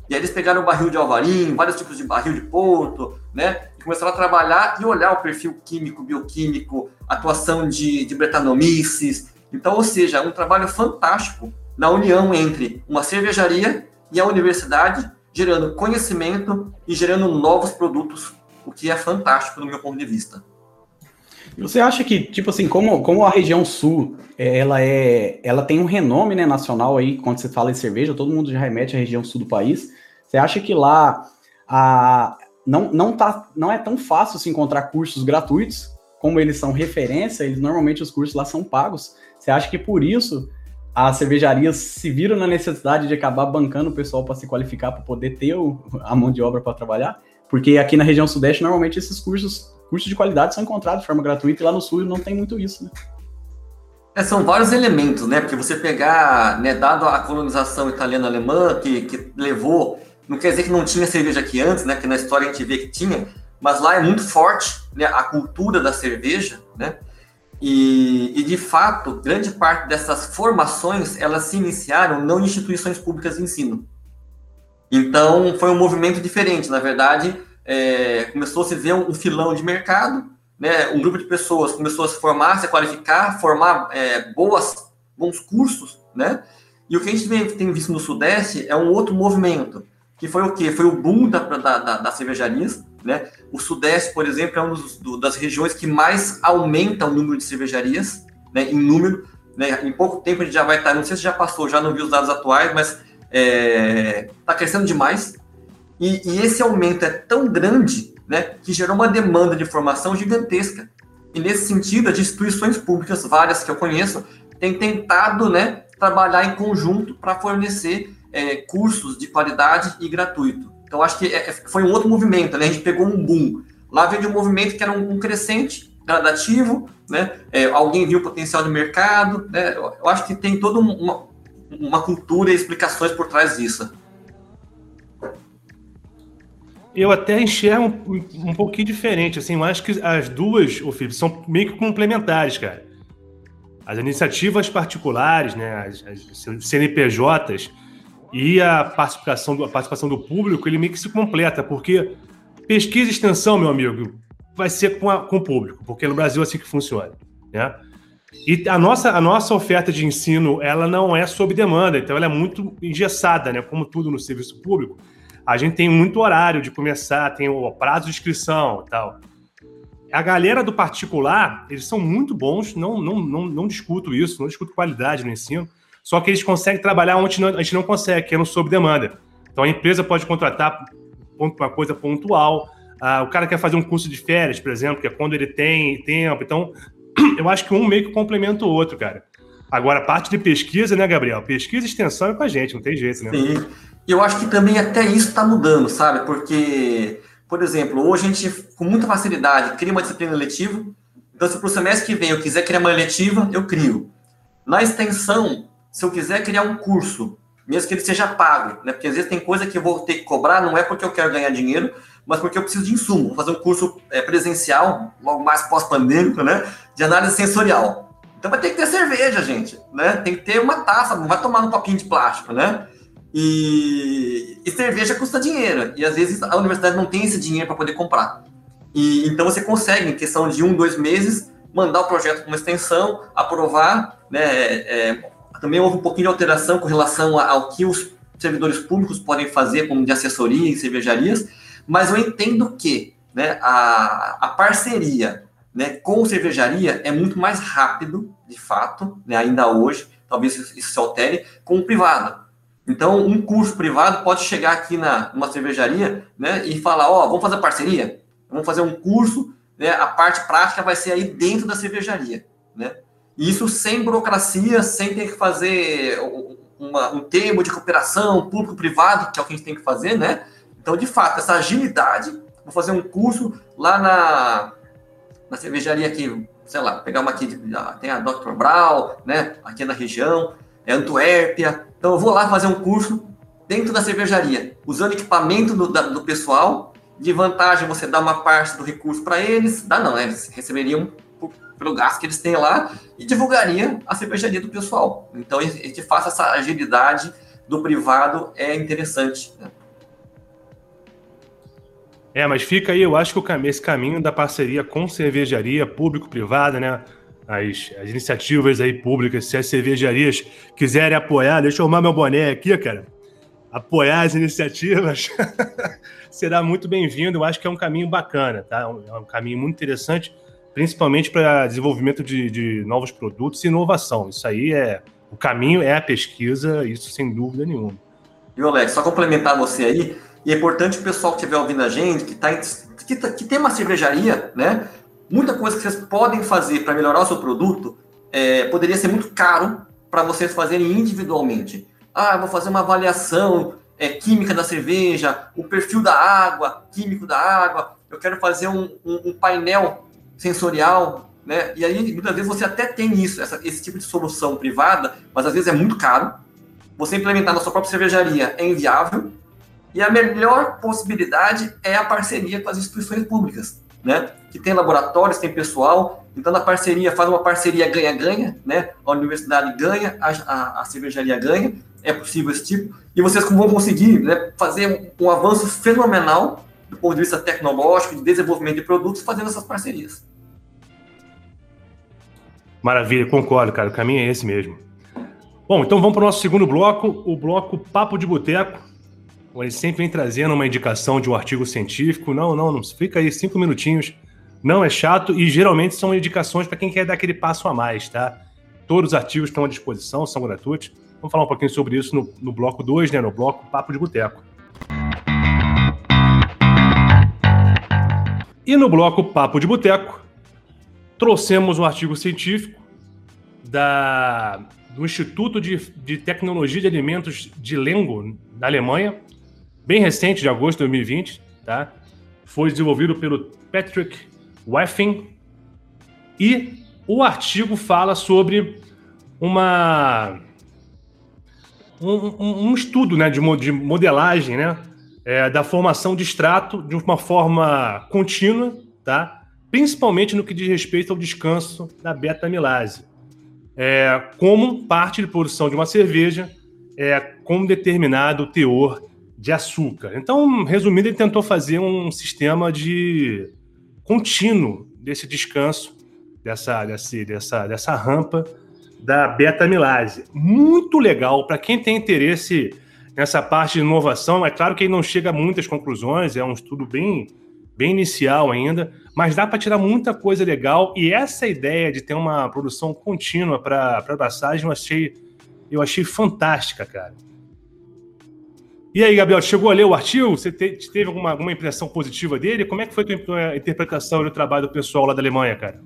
E aí eles pegaram o barril de alvarim, vários tipos de barril de porto, né? E começaram a trabalhar e olhar o perfil químico, bioquímico, atuação de, de bretanomices. Então, ou seja, um trabalho fantástico na união entre uma cervejaria e a universidade, gerando conhecimento e gerando novos produtos o que é fantástico do meu ponto de vista. Você acha que, tipo assim, como, como a região sul, é, ela é, ela tem um renome né, nacional aí, quando você fala em cerveja, todo mundo já remete à região sul do país. Você acha que lá a, não, não, tá, não é tão fácil se encontrar cursos gratuitos, como eles são referência, eles normalmente os cursos lá são pagos. Você acha que por isso as cervejarias se viram na necessidade de acabar bancando o pessoal para se qualificar, para poder ter o, a mão de obra para trabalhar? Porque aqui na região sudeste, normalmente esses cursos, cursos de qualidade são encontrados de forma gratuita e lá no sul não tem muito isso, né? É, são vários elementos, né? Porque você pegar, né, dado a colonização italiana-alemã, que, que levou, não quer dizer que não tinha cerveja aqui antes, né? Que na história a gente vê que tinha, mas lá é muito forte né, a cultura da cerveja, né? E, e, de fato, grande parte dessas formações elas se iniciaram não em instituições públicas de ensino. Então, foi um movimento diferente. Na verdade, é, começou a se ver um, filão de mercado, né? um grupo de pessoas começou a se formar, se qualificar, formar é, boas, bons cursos, né? E o que a gente vem, tem visto no Sudeste é um outro movimento, que foi o quê? Foi o boom da, da, da, né? O Sudeste, por exemplo, é uma das regiões que mais aumenta o número de cervejarias, né? Em número, né? Em pouco tempo a gente já vai estar, não sei se já passou, já não vi os dados atuais, mas está é, tá crescendo demais. E, e, esse aumento é tão grande né, que gerou uma demanda de formação gigantesca. E nesse sentido, as instituições públicas, várias que eu conheço, têm tentado né, trabalhar em conjunto para fornecer é, cursos de qualidade e gratuito. Então, acho que é, é, foi um outro movimento, né? a gente pegou um boom. Lá veio de um movimento que era um, um crescente, gradativo, né? É, alguém viu o potencial de mercado, né? Eu acho que tem toda uma, uma cultura e explicações por trás disso. Eu até enxergo um, um pouquinho diferente, assim, eu acho que as duas, o Felipe, são meio que complementares, cara. As iniciativas particulares, né, as, as CNPJs e a participação, do, a participação do público, ele meio que se completa, porque pesquisa e extensão, meu amigo, vai ser com, a, com o público, porque no Brasil é assim que funciona, né? E a nossa, a nossa oferta de ensino, ela não é sob demanda, então ela é muito engessada, né? Como tudo no serviço público. A gente tem muito horário de começar, tem o prazo de inscrição e tal. A galera do particular, eles são muito bons, não, não, não, não discuto isso, não discuto qualidade no ensino, só que eles conseguem trabalhar onde a gente não consegue, que é no sob demanda. Então a empresa pode contratar uma coisa pontual, ah, o cara quer fazer um curso de férias, por exemplo, que é quando ele tem tempo. Então, eu acho que um meio que complementa o outro, cara. Agora, parte de pesquisa, né, Gabriel? Pesquisa e extensão é com a gente, não tem jeito, né? Sim. E eu acho que também até isso está mudando, sabe? Porque, por exemplo, hoje a gente, com muita facilidade, cria uma disciplina letiva. Então, se para o semestre que vem eu quiser criar uma letiva, eu crio. Na extensão, se eu quiser criar um curso, mesmo que ele seja pago, né? Porque às vezes tem coisa que eu vou ter que cobrar, não é porque eu quero ganhar dinheiro, mas porque eu preciso de insumo. Vou fazer um curso é, presencial, logo mais pós-pandêmico, né? De análise sensorial. Então vai ter que ter cerveja, gente, né? Tem que ter uma taça, não vai tomar um copinho de plástico, né? E, e cerveja custa dinheiro. E às vezes a universidade não tem esse dinheiro para poder comprar. E então você consegue, em questão de um, dois meses, mandar o projeto com uma extensão, aprovar, né? É, também houve um pouquinho de alteração com relação ao que os servidores públicos podem fazer, como de assessoria em cervejarias, mas eu entendo que né, a, a parceria né, com cervejaria é muito mais rápido, de fato, né, ainda hoje, talvez isso se altere, com o privado. Então, um curso privado pode chegar aqui na numa cervejaria né, e falar, ó, oh, vamos fazer parceria? Vamos fazer um curso né, a parte prática vai ser aí dentro da cervejaria, né? Isso sem burocracia, sem ter que fazer uma, um termo de cooperação público-privado, que é o que a gente tem que fazer, né? Então, de fato, essa agilidade, vou fazer um curso lá na, na cervejaria aqui, sei lá, pegar uma aqui, tem a Dr. Brau, né? Aqui na região, é Antuérpia. Então, eu vou lá fazer um curso dentro da cervejaria, usando equipamento do, do pessoal. De vantagem, você dá uma parte do recurso para eles, dá não, né? Eles receberiam pelo gasto que eles têm lá e divulgaria a cervejaria do pessoal. Então, a gente faça essa agilidade do privado é interessante. Né? É, mas fica aí, eu acho que esse caminho da parceria com cervejaria público-privada, né? As, as, iniciativas aí públicas, se as cervejarias quiserem apoiar, deixa eu arrumar meu boné aqui, cara apoiar as iniciativas, será muito bem-vindo. Eu acho que é um caminho bacana, tá? É um é caminho muito interessante, principalmente para desenvolvimento de, de, novos produtos e inovação. Isso aí é o caminho é a pesquisa, isso sem dúvida nenhuma. E Alex, só complementar você aí, e é importante o pessoal que estiver ouvindo a gente, que, tá, que, tá, que tem uma cervejaria, né? Muita coisa que vocês podem fazer para melhorar o seu produto é, poderia ser muito caro para vocês fazerem individualmente. Ah, vou fazer uma avaliação é, química da cerveja, o perfil da água, químico da água. Eu quero fazer um, um, um painel sensorial, né? E aí, muitas vezes, você até tem isso, essa, esse tipo de solução privada, mas às vezes é muito caro. Você implementar na sua própria cervejaria é inviável. E a melhor possibilidade é a parceria com as instituições públicas, né? Que tem laboratórios, tem pessoal. Então, na parceria, faz uma parceria ganha-ganha, né? A universidade ganha, a, a, a cervejaria ganha é possível esse tipo, e vocês vão conseguir né, fazer um, um avanço fenomenal do ponto de vista tecnológico, de desenvolvimento de produtos, fazendo essas parcerias. Maravilha, concordo, cara. O caminho é esse mesmo. Bom, então vamos para o nosso segundo bloco, o bloco Papo de Boteco. Ele sempre vem trazendo uma indicação de um artigo científico. Não, não, não fica aí cinco minutinhos. Não é chato e geralmente são indicações para quem quer dar aquele passo a mais, tá? Todos os artigos estão à disposição, são gratuitos. Vamos falar um pouquinho sobre isso no, no bloco 2, né? No bloco Papo de Boteco. E no bloco Papo de Boteco, trouxemos um artigo científico da, do Instituto de, de Tecnologia de Alimentos de Lengo, na Alemanha, bem recente, de agosto de 2020, tá? Foi desenvolvido pelo Patrick Weffing e o artigo fala sobre uma um, um, estudo né, de, de modelagem né, é, da formação de extrato de uma forma contínua, tá? principalmente no que diz respeito ao descanso da beta-amilase, é, como parte de produção de uma cerveja é, com determinado teor de açúcar. Então, resumindo, ele tentou fazer um sistema de contínuo desse descanso, dessa, dessa, dessa, dessa rampa da beta-amilase. Muito legal para quem tem interesse nessa parte de inovação. É claro que ele não chega a muitas conclusões, é um estudo bem, bem inicial ainda, mas dá para tirar muita coisa legal. E essa ideia de ter uma produção contínua para passagem eu achei, eu achei fantástica, cara. E aí, Gabriel, chegou a ler o artigo? Você te, teve alguma, alguma impressão positiva dele? Como é que foi a tua interpretação do trabalho do pessoal lá da Alemanha, cara?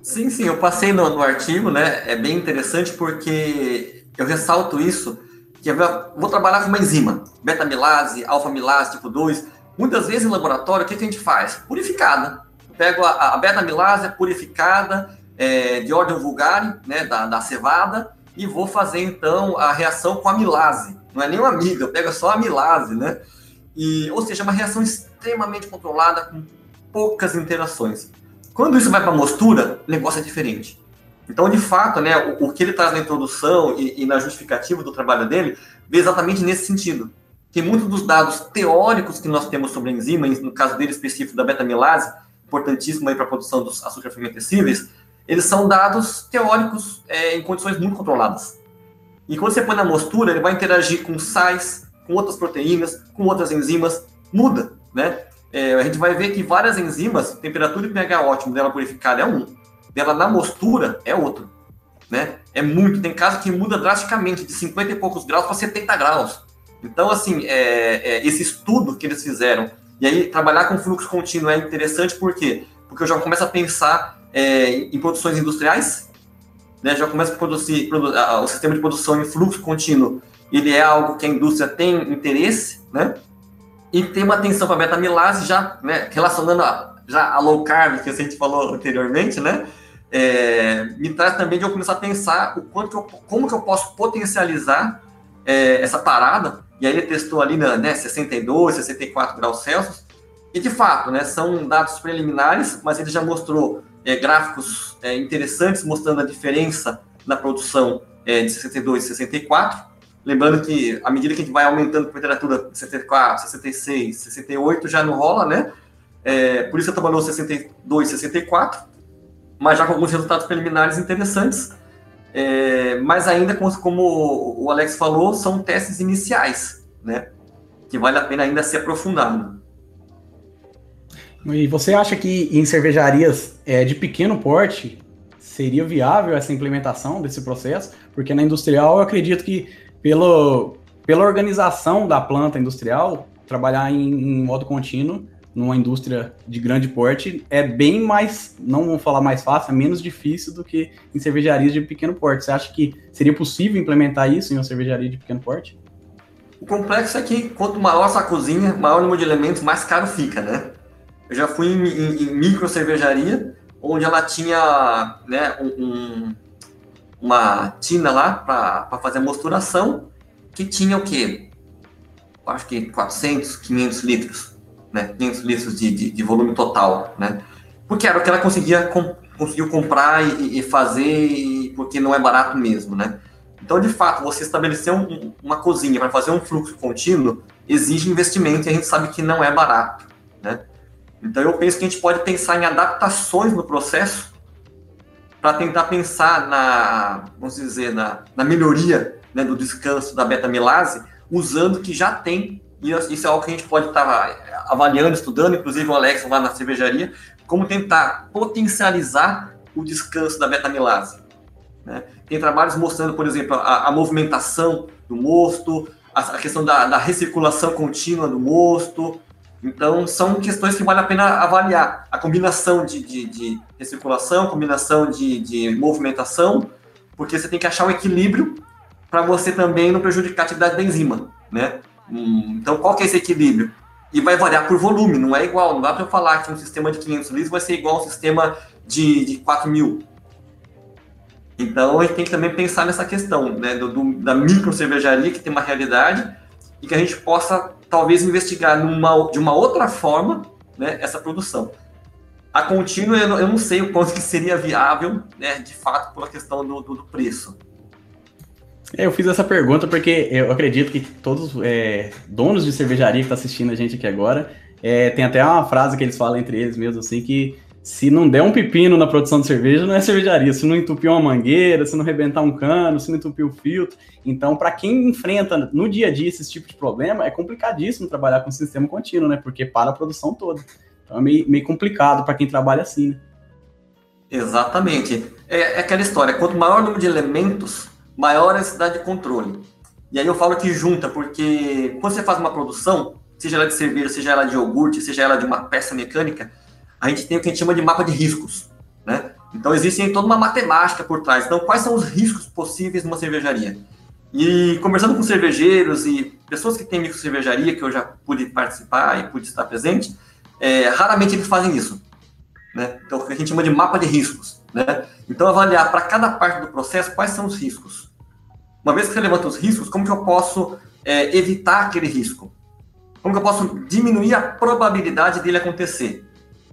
Sim, sim, eu passei no, no artigo, né? É bem interessante porque eu ressalto isso, que eu vou trabalhar com uma enzima, beta-milase, alfa-milase tipo 2. Muitas vezes em laboratório, o que, que a gente faz? Purificada. Eu pego a, a beta-milase purificada, é, de ordem vulgare, né, da, da cevada, e vou fazer então a reação com a milase. Não é nem uma amiga, eu pego só a milase, né? E, ou seja, é uma reação extremamente controlada, com poucas interações. Quando isso vai para a mostura, o negócio é diferente. Então, de fato, né, o, o que ele traz na introdução e, e, na justificativa do trabalho dele, vê exatamente nesse sentido. Que muitos dos dados teóricos que nós temos sobre a enzima, no caso dele específico da beta-milase, importantíssimo para a produção dos açúcares fermentescíveis, eles são dados teóricos é, em condições muito controladas. E quando você põe na mostura, ele vai interagir com sais, com outras proteínas, com outras enzimas, muda, né? é, a gente vai ver que várias enzimas, temperatura e pH ótimo dela purificada é um, dela na mostura é outro. Né? É muito, tem casos que muda drasticamente, de 50 e poucos graus para 70 graus. Então, assim, é, é, esse estudo que eles fizeram, e aí trabalhar com fluxo contínuo é interessante por quê? porque eu já começo a pensar é, em produções industriais, né, já começo a produzir, produ o sistema de produção em fluxo contínuo, ele é algo que a indústria tem interesse, né, e tem uma atenção para beta-milase já, né, relacionando a, já a low carb, que a gente falou anteriormente, né, é, me traz também de eu começar a pensar o quanto eu, como que eu posso potencializar é, essa parada, e aí ele testou ali na né, 62, 64 graus Celsius, e de fato, né, são dados preliminares, mas ele já mostrou é, gráficos é, interessantes mostrando a diferença na produção é, de 62 e 64. Lembrando que à medida que a gente vai aumentando a temperatura 64, 66, 68 já não rola, né? É, por isso eu trabalhou 62, 64, mas já com alguns resultados preliminares interessantes. É, mas ainda, como, como o Alex falou, são testes iniciais, né? Que vale a pena ainda ser aprofundado. E você acha que em cervejarias é, de pequeno porte seria viável essa implementação desse processo? Porque na industrial eu acredito que pelo, pela organização da planta industrial, trabalhar em, em modo contínuo numa indústria de grande porte é bem mais, não vou falar mais fácil, é menos difícil do que em cervejarias de pequeno porte. Você acha que seria possível implementar isso em uma cervejaria de pequeno porte? O complexo é que quanto maior essa cozinha, maior o número de elementos, mais caro fica, né? Eu já fui em, em, em micro cervejaria, onde ela tinha né, um, uma tina lá para fazer a mosturação, que tinha o quê? Acho que 400, 500 litros, né? 500 litros de, de, de volume total, né? Porque era o que ela conseguia com, conseguiu comprar e, e fazer, porque não é barato mesmo, né? Então, de fato, você estabelecer um, uma cozinha para fazer um fluxo contínuo exige investimento e a gente sabe que não é barato, né? Então eu penso que a gente pode pensar em adaptações no processo para tentar pensar na, vamos dizer, na, na melhoria né, do descanso da beta-milase, usando o que já tem, e isso é algo que a gente pode estar tá avaliando, estudando, inclusive o Alex lá na cervejaria, como tentar potencializar o descanso da beta-milase. Né? Tem trabalhos mostrando, por exemplo, a, a movimentação do mosto, a, a questão da, da recirculação contínua do mosto, então, são questões que vale a pena avaliar. A combinação de, de, de recirculação, combinação de, de movimentação, porque você tem que achar um equilíbrio para você também não prejudicar a atividade da enzima, né? Hum, então, qual que é esse equilíbrio? E vai variar por volume, não é igual. Não dá para falar que um sistema de 500 litros vai ser igual a um sistema de, de 4 mil. Então, a gente tem que também pensar nessa questão, né? Do, do, da micro cervejaria, que tem uma realidade, e que a gente possa talvez investigar numa, de uma outra forma né, essa produção. A contínua, eu, eu não sei o quanto que seria viável, né, de fato, pela questão do, do, do preço. É, eu fiz essa pergunta porque eu acredito que todos é, donos de cervejaria que estão tá assistindo a gente aqui agora, é, tem até uma frase que eles falam entre eles mesmo, assim, que se não der um pepino na produção de cerveja, não é cervejaria. Se não entupir uma mangueira, se não rebentar um cano, se não entupir o filtro. Então, para quem enfrenta no dia a dia esse tipo de problema, é complicadíssimo trabalhar com sistema contínuo, né? Porque para a produção toda. Então é meio, meio complicado para quem trabalha assim, né? Exatamente. É, é, aquela história, quanto maior o número de elementos, maior a necessidade de controle. E aí eu falo que junta, porque quando você faz uma produção, seja ela de cerveja, seja ela de iogurte, seja ela de uma peça mecânica, a gente tem o que a gente chama de mapa de riscos, né? Então existe toda uma matemática por trás. Então, quais são os riscos possíveis numa cervejaria? E conversando com cervejeiros e pessoas que têm micro cervejaria, que eu já pude participar e pude estar presente, é, raramente eles fazem isso. Né? Então, o que a gente chama de mapa de riscos. Né? Então, avaliar para cada parte do processo quais são os riscos. Uma vez que você levanta os riscos, como que eu posso é, evitar aquele risco? Como que eu posso diminuir a probabilidade dele acontecer?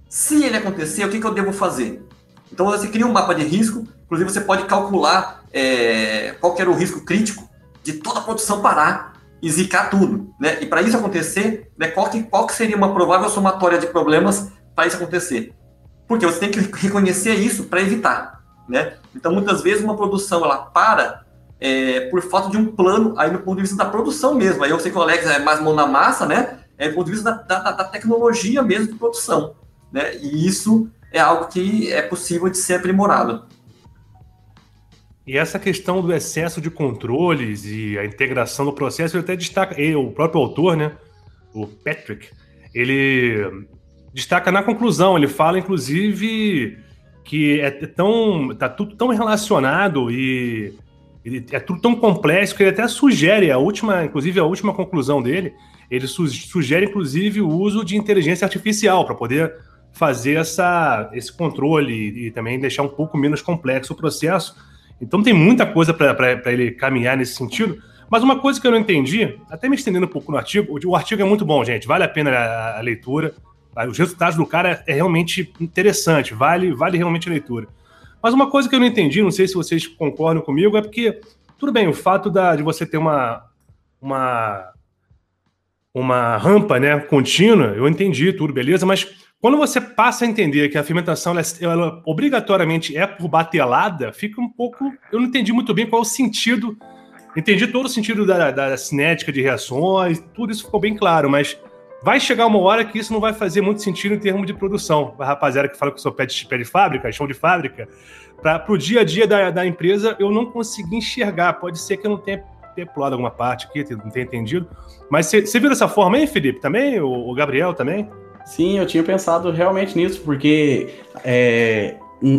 Se ele acontecer, o que, que eu devo fazer? Então você cria um mapa de risco, inclusive você pode calcular é, qual era o risco crítico de toda a produção parar e zicar tudo. Né? E para isso acontecer, né, qual, que, qual que seria uma provável somatória de problemas para isso acontecer? Porque você tem que reconhecer isso para evitar. Né? Então, muitas vezes, uma produção ela para é, por falta de um plano, aí no ponto de vista da produção mesmo. Aí eu sei que o Alex é mais mão na massa, né? É do ponto de vista da, da, da tecnologia mesmo de produção. Né? E isso é algo que é possível de ser aprimorado. E essa questão do excesso de controles e a integração do processo, ele até destaca, o próprio autor, né, o Patrick, ele destaca na conclusão. Ele fala, inclusive, que é tão. tá tudo tão relacionado e, e é tudo tão complexo que ele até sugere a última, inclusive a última conclusão dele, ele su sugere, inclusive, o uso de inteligência artificial para poder fazer essa, esse controle e também deixar um pouco menos complexo o processo. Então tem muita coisa para ele caminhar nesse sentido. Mas uma coisa que eu não entendi, até me estendendo um pouco no artigo, o artigo é muito bom, gente, vale a pena a, a leitura. Os resultados do cara é realmente interessante, vale, vale realmente a leitura. Mas uma coisa que eu não entendi, não sei se vocês concordam comigo, é porque, tudo bem, o fato da, de você ter uma, uma, uma rampa né, contínua, eu entendi tudo, beleza, mas quando você passa a entender que a fermentação ela, ela, obrigatoriamente é por batelada, fica um pouco. Eu não entendi muito bem qual é o sentido. Entendi todo o sentido da, da cinética de reações, tudo isso ficou bem claro, mas vai chegar uma hora que isso não vai fazer muito sentido em termos de produção. A rapaziada que fala que eu sou pé de, pé de fábrica, chão de fábrica, para o dia a dia da, da empresa eu não consegui enxergar. Pode ser que eu não tenha pulado alguma parte aqui, não tenha entendido. Mas você viu dessa forma aí, Felipe? Também? O, o Gabriel também? Sim, eu tinha pensado realmente nisso, porque é,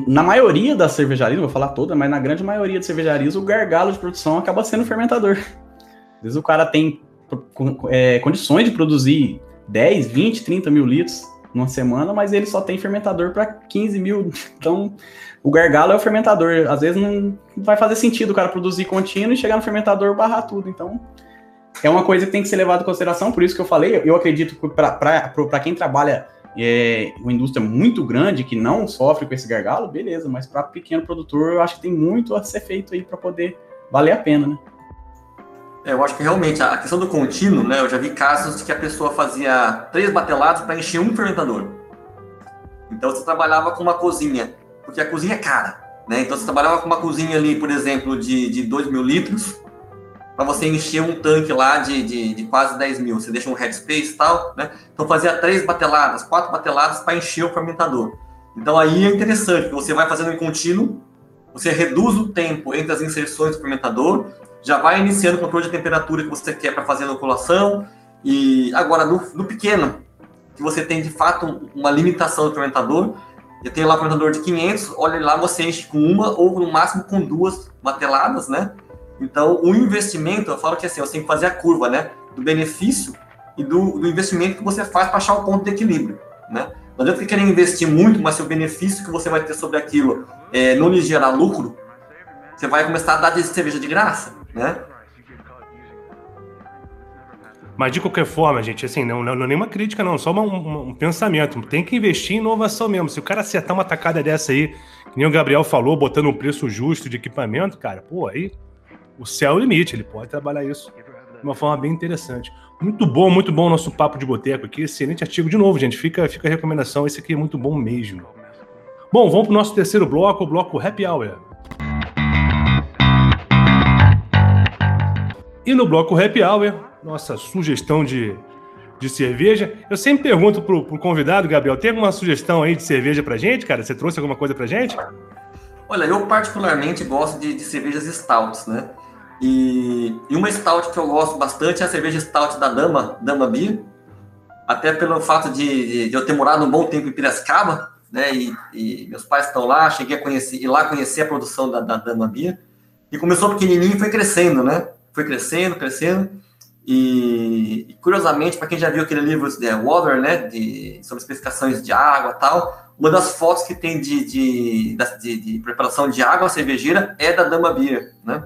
na maioria das cervejarias, não vou falar toda, mas na grande maioria das cervejarias, o gargalo de produção acaba sendo o fermentador. Às vezes o cara tem é, condições de produzir 10, 20, 30 mil litros numa semana, mas ele só tem fermentador para 15 mil. Então, o gargalo é o fermentador. Às vezes não vai fazer sentido o cara produzir contínuo e chegar no fermentador barrar tudo. Então, é uma coisa que tem que ser levada em consideração, por isso que eu falei, eu acredito que para quem trabalha é, uma indústria muito grande que não sofre com esse gargalo, beleza, mas para pequeno produtor eu acho que tem muito a ser feito aí para poder valer a pena, né? É, eu acho que realmente a questão do contínuo, né? Eu já vi casos que a pessoa fazia três batelados para encher um fermentador. Então você trabalhava com uma cozinha, porque a cozinha é cara, né? Então você trabalhava com uma cozinha ali, por exemplo, de, de 2 mil litros, para você encher um tanque lá de, de, de, quase 10 mil. Você deixa um headspace e tal, né? Então fazia três bateladas, quatro bateladas para encher o fermentador. Então aí é interessante, você vai fazendo em contínuo, você reduz o tempo entre as inserções do fermentador, já vai iniciando o controle de temperatura que você quer para fazer a inoculação. E agora, no, no, pequeno, que você tem de fato uma limitação do fermentador, eu tenho lá um fermentador de 500, olha lá, você enche com uma ou no máximo com duas bateladas, né? Então, o investimento, eu falo que assim, você tem que fazer a curva, né? Do benefício e do, do investimento que você faz para achar o ponto de equilíbrio, né? Não adianta querer investir muito, mas se o benefício que você vai ter sobre aquilo é, não lhe gerar lucro, você vai começar a dar de cerveja de graça, né? Mas de qualquer forma, gente, assim, não, não, não é nenhuma crítica, não, só uma, um, um, pensamento. Tem que investir em inovação mesmo. Se o cara acertar uma tacada dessa aí, que nem o Gabriel falou, botando um preço justo de equipamento, cara, pô, aí o céu é o limite, ele pode trabalhar isso de uma forma bem interessante. Muito bom, muito bom o nosso papo de boteco aqui. Excelente artigo de novo, gente. Fica, fica a recomendação. Esse aqui é muito bom mesmo. Bom, vamos para o nosso terceiro bloco, o bloco Happy Hour. E no bloco Happy Hour, nossa sugestão de, de cerveja. Eu sempre pergunto pro, pro convidado, Gabriel, tem alguma sugestão aí de cerveja pra gente, cara? Você trouxe alguma coisa pra gente? Olha, eu particularmente gosto de, de cervejas stouts, né? E, e, uma stout que eu gosto bastante é a cerveja stout da Dama, Dama Beer. Até pelo fato de, de, eu ter morado um bom tempo em Piracicaba, né? E, e meus pais estão lá, cheguei a conhecer, ir lá conhecer a produção da, da Dama Beer. E começou pequenininho e foi crescendo, né? Foi crescendo, crescendo. E, e curiosamente, para quem já viu aquele livro de Water, né? De, sobre especificações de água tal, uma das fotos que tem de, de, de, de preparação de água cervejeira é da Dama Beer, né?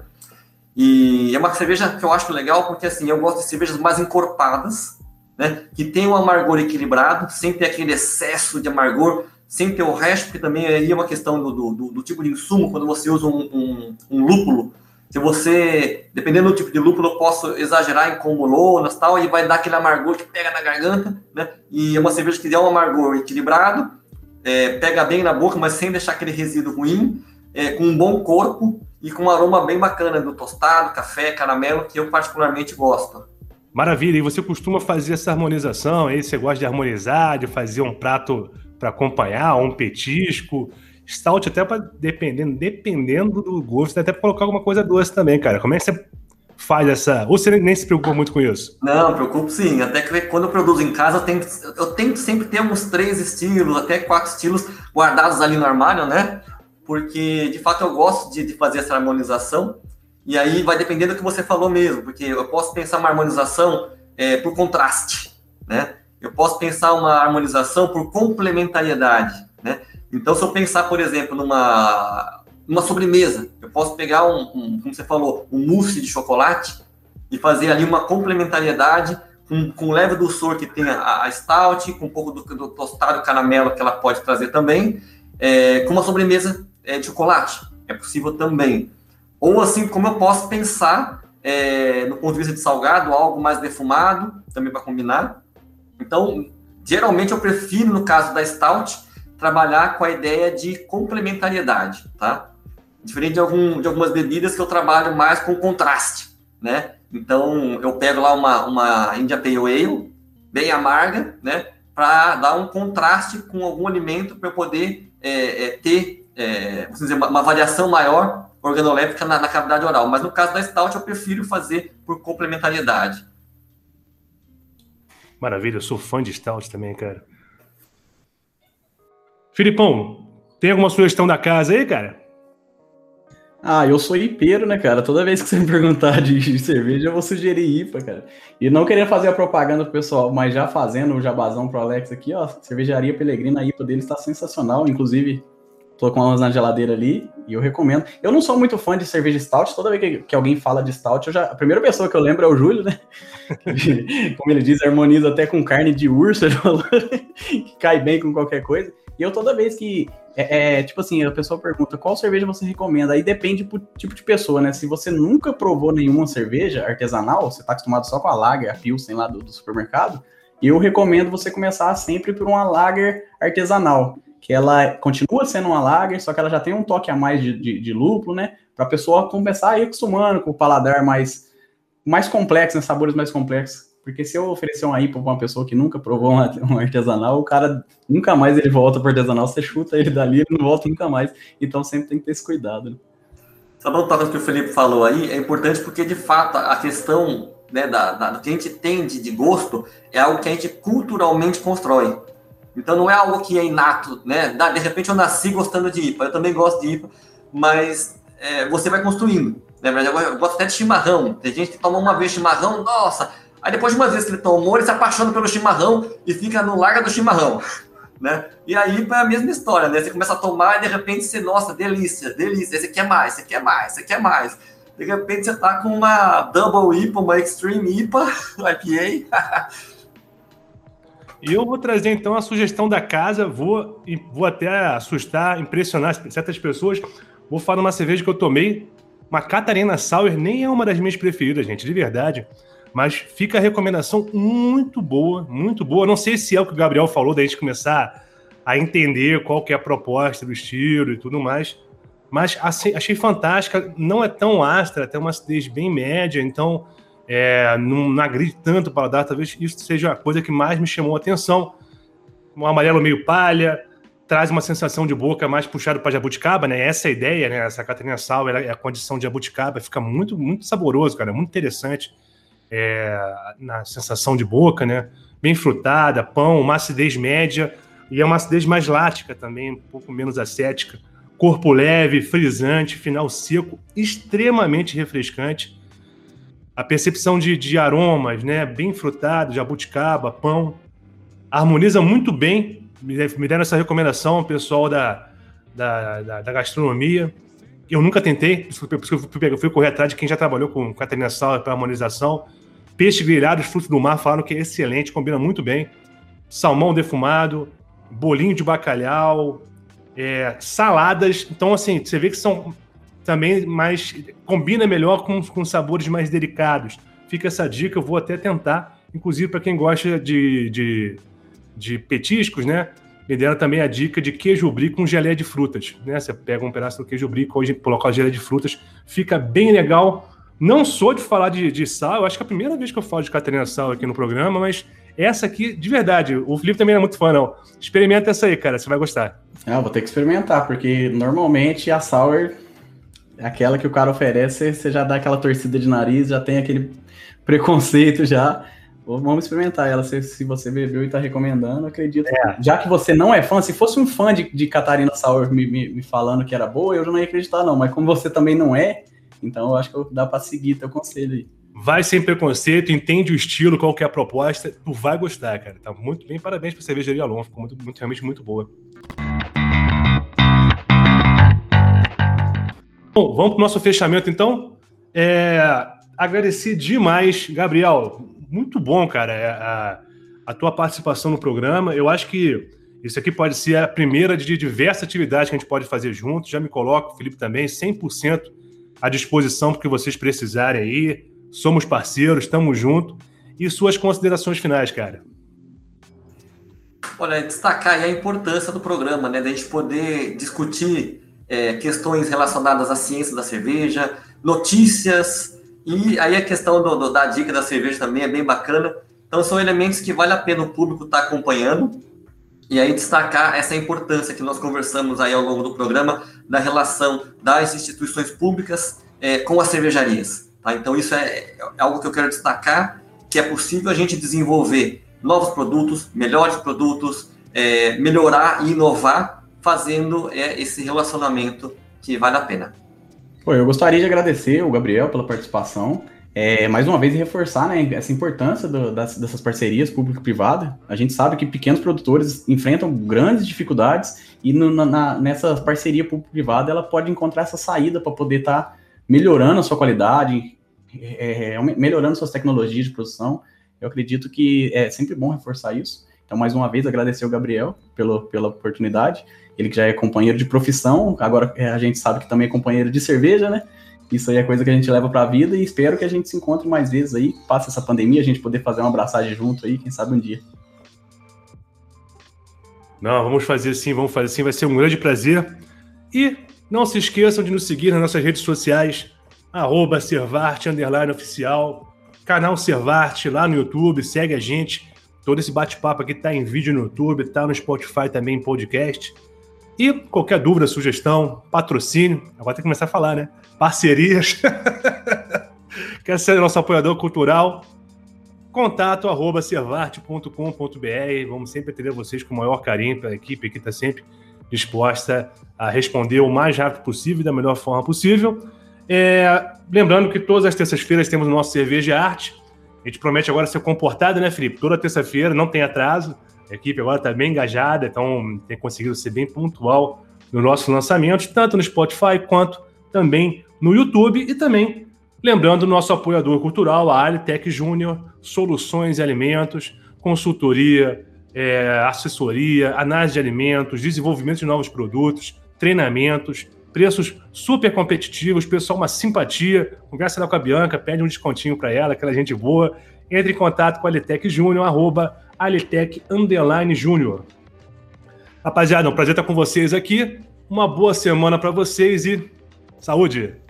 E é uma cerveja que eu acho legal porque assim, eu gosto de cervejas mais encorpadas, né? Que tem um amargor equilibrado, sem ter aquele excesso de amargor, sem ter o resto, porque também aí é uma questão do, do, do tipo de insumo, quando você usa um, um, um, lúpulo. Se você, dependendo do tipo de lúpulo, eu posso exagerar em comolonas e tal, e vai dar aquele amargor que pega na garganta, né? E é uma cerveja que dá um amargor equilibrado, é, pega bem na boca, mas sem deixar aquele resíduo ruim, é, com um bom corpo e com um aroma bem bacana do tostado, café, caramelo, que eu particularmente gosto. Maravilha, e você costuma fazer essa harmonização aí? Você gosta de harmonizar, de fazer um prato para acompanhar, um petisco? Stout até para dependendo, dependendo do gosto, até para colocar alguma coisa doce também, cara. Como é que você faz essa. Ou você nem se preocupa muito com isso? Não, preocupo sim. Até que quando eu produzo em casa, eu tento, eu tento sempre ter uns três estilos, até quatro estilos guardados ali no armário, né? Porque de fato eu gosto de, de fazer essa harmonização. E aí vai depender do que você falou mesmo, porque eu posso pensar uma harmonização é, por contraste, né? Eu posso pensar uma harmonização por complementariedade, né? Então, se eu pensar, por exemplo, numa, numa sobremesa, eu posso pegar um, um, como você falou, um mousse de chocolate e fazer ali uma complementariedade com, com leve doçor que tem a, a stout, com um pouco do, do tostado caramelo que ela pode trazer também, é, com uma sobremesa é, de chocolate. É possível também. Ou assim como eu posso pensar é, no ponto de vista de salgado, algo mais defumado, também para combinar. Então, geralmente eu prefiro, no caso da stout, trabalhar com a ideia de complementariedade, tá? Diferente de, algum, de algumas bebidas que eu trabalho mais com contraste, né? Então, eu pego lá uma, uma India Pale Ale, bem amarga, né? Para dar um contraste com algum alimento para eu poder é, é, ter, é, dizer, uma, uma, variação maior organoléptica na, na cavidade oral. Mas no caso da Stout, eu prefiro fazer por complementariedade. Maravilha, eu sou fã de Stout também, cara. Filipão, tem alguma sugestão da casa aí, cara? Ah, eu sou hipeiro, né, cara? Toda vez que você me perguntar de cerveja, eu vou sugerir IPA, cara. E não queria fazer a propaganda pro pessoal, mas já fazendo o jabazão pro Alex aqui, ó. Cervejaria Pelegrina, a IPA dele está sensacional. Inclusive, tô com umas na geladeira ali e eu recomendo. Eu não sou muito fã de cerveja stout, toda vez que, que alguém fala de stout, eu já, a primeira pessoa que eu lembro é o Júlio, né? Como ele diz, harmoniza até com carne de urso, ele falou que cai bem com qualquer coisa. E eu toda vez que. É, é, tipo assim, a pessoa pergunta qual cerveja você recomenda, aí depende do tipo de pessoa, né? Se você nunca provou nenhuma cerveja artesanal, você tá acostumado só com a Lager, a Pilsen lá do, do supermercado, eu recomendo você começar sempre por uma Lager artesanal, que ela continua sendo uma Lager, só que ela já tem um toque a mais de, de, de lúpulo, né? Pra pessoa começar a ir acostumando com o paladar mais, mais complexo, né? sabores mais complexos. Porque se eu oferecer uma IPA para uma pessoa que nunca provou um artesanal, o cara nunca mais ele volta para artesanal, você chuta ele dali, ele não volta nunca mais. Então sempre tem que ter esse cuidado. Né? Uma coisa que o Felipe falou aí? É importante porque, de fato, a questão né, da, da, do que a gente tem de, de gosto é algo que a gente culturalmente constrói. Então não é algo que é inato, né? De repente eu nasci gostando de IPA, eu também gosto de IPA, mas é, você vai construindo. Né? Eu gosto até de chimarrão. Tem gente que toma uma vez chimarrão, nossa, Aí depois de uma vez que ele tomou, ele se apaixona pelo chimarrão e fica no larga do chimarrão. Né? E aí é a mesma história, né? Você começa a tomar e de repente você, nossa, delícia, delícia, você quer mais, você quer mais, você quer mais. De repente você tá com uma Double IPA, uma Extreme IPA, IPA. E eu vou trazer então a sugestão da casa, vou, vou até assustar, impressionar certas pessoas. Vou falar uma cerveja que eu tomei, uma Catarina Sauer, nem é uma das minhas preferidas, gente, de verdade. Mas fica a recomendação muito boa, muito boa. Não sei se é o que o Gabriel falou, da gente começar a entender qual que é a proposta do estilo e tudo mais. Mas assim, achei fantástica. Não é tão astra, tem uma acidez bem média, então é, não, não agride tanto para dar. Talvez isso seja a coisa que mais me chamou a atenção. Um amarelo meio palha, traz uma sensação de boca mais puxado para jabuticaba, né? Essa é a ideia, né? Essa Catarina Sal é a condição de jabuticaba, fica muito, muito saboroso, cara, muito interessante é, na sensação de boca, né? Bem frutada, pão, uma acidez média e é uma acidez mais lática também, um pouco menos acética. Corpo leve, frisante, final seco, extremamente refrescante. A percepção de, de aromas, né? Bem frutado, jabuticaba, pão. Harmoniza muito bem. Me, deram essa recomendação, pessoal da, da, da, da gastronomia. Eu nunca tentei, por isso que eu fui, correr atrás de quem já trabalhou com Catarina Sal para harmonização. Peixe grelhado, frutos do mar, falaram que é excelente, combina muito bem. Salmão defumado, bolinho de bacalhau, é, saladas. Então, assim, você vê que são também mais. combina melhor com, com sabores mais delicados. Fica essa dica, eu vou até tentar. Inclusive, para quem gosta de, de, de, petiscos, né? Me deram também a dica de queijo brie com geleia de frutas. Né? Você pega um pedaço do queijo brie, coloca a geleia de frutas, fica bem legal não sou de falar de, de sal, eu acho que é a primeira vez que eu falo de Catarina Sal aqui no programa, mas essa aqui, de verdade, o Felipe também é muito fã, não. Experimenta essa aí, cara, você vai gostar. Ah, vou ter que experimentar, porque normalmente a Sour aquela que o cara oferece, você já dá aquela torcida de nariz, já tem aquele preconceito já. Vamos experimentar ela. Se, se você bebeu e está recomendando, acredito. É. Já que você não é fã, se fosse um fã de, de Catarina Sauer me, me, me, falando que era boa, eu já não ia acreditar, não. Mas como você também não é, então eu acho que dá para seguir teu conselho aí. Vai sem preconceito, entende o estilo, qual que é a proposta, tu vai gostar, cara. Tá muito bem, parabéns pra cervejaria Alon, ficou muito, muito, realmente muito boa. Bom, vamos pro nosso fechamento então. É, agradecer demais, Gabriel. Muito bom, cara, é, a, a tua participação no programa. Eu acho que isso aqui pode ser a primeira de diversas atividades que a gente pode fazer juntos. Já me coloco, Felipe também, 100% à disposição porque vocês precisarem aí somos parceiros, estamos juntos. E suas considerações finais, cara? Olha, destacar a importância do programa, né? Da gente poder discutir é, questões relacionadas à ciência da cerveja, notícias, e aí a questão do, do, da dica da cerveja também é bem bacana. Então são elementos que vale a pena o público estar tá acompanhando. E aí destacar essa importância que nós conversamos aí ao longo do programa da relação das instituições públicas é, com as cervejarias. Tá? Então, isso é, é algo que eu quero destacar, que é possível a gente desenvolver novos produtos, melhores produtos, é, melhorar e inovar, fazendo é, esse relacionamento que vale a pena. Pô, eu gostaria de agradecer o Gabriel pela participação. É, mais uma vez, reforçar né, essa importância do, das, dessas parcerias público-privada. A gente sabe que pequenos produtores enfrentam grandes dificuldades e no, na, nessa parceria público-privada ela pode encontrar essa saída para poder estar tá melhorando a sua qualidade, é, é melhorando suas tecnologias de produção. Eu acredito que é sempre bom reforçar isso. Então, mais uma vez, agradecer ao Gabriel pelo, pela oportunidade. Ele que já é companheiro de profissão, agora é, a gente sabe que também é companheiro de cerveja, né? Isso aí é coisa que a gente leva para a vida e espero que a gente se encontre mais vezes aí, passe essa pandemia, a gente poder fazer uma abraçagem junto aí, quem sabe um dia. Não, vamos fazer sim, vamos fazer sim, vai ser um grande prazer. E não se esqueçam de nos seguir nas nossas redes sociais, arroba Servarte, oficial, canal Servarte lá no YouTube, segue a gente. Todo esse bate-papo aqui tá em vídeo no YouTube, tá no Spotify também em podcast. E qualquer dúvida, sugestão, patrocínio, agora tem que começar a falar, né? Parcerias. Quer ser nosso apoiador cultural? Contato arroba servarte.com.br. Vamos sempre atender vocês com o maior carinho para a equipe que está sempre disposta a responder o mais rápido possível e da melhor forma possível. É, lembrando que todas as terças-feiras temos o nosso Cerveja Arte. A gente promete agora ser comportado, né, Felipe? Toda terça-feira, não tem atraso. A equipe agora está bem engajada, então tem conseguido ser bem pontual no nosso lançamento, tanto no Spotify quanto também no YouTube. E também lembrando o nosso apoiador cultural, a Alitec Júnior, soluções e alimentos, consultoria, é, assessoria, análise de alimentos, desenvolvimento de novos produtos, treinamentos, preços super competitivos, pessoal, uma simpatia. Conversa lá com a Bianca, pede um descontinho para ela, aquela gente boa. Entre em contato com a Alitec Júnior, arroba Alitec Underline Júnior. Rapaziada, é um prazer estar com vocês aqui. Uma boa semana para vocês e saúde!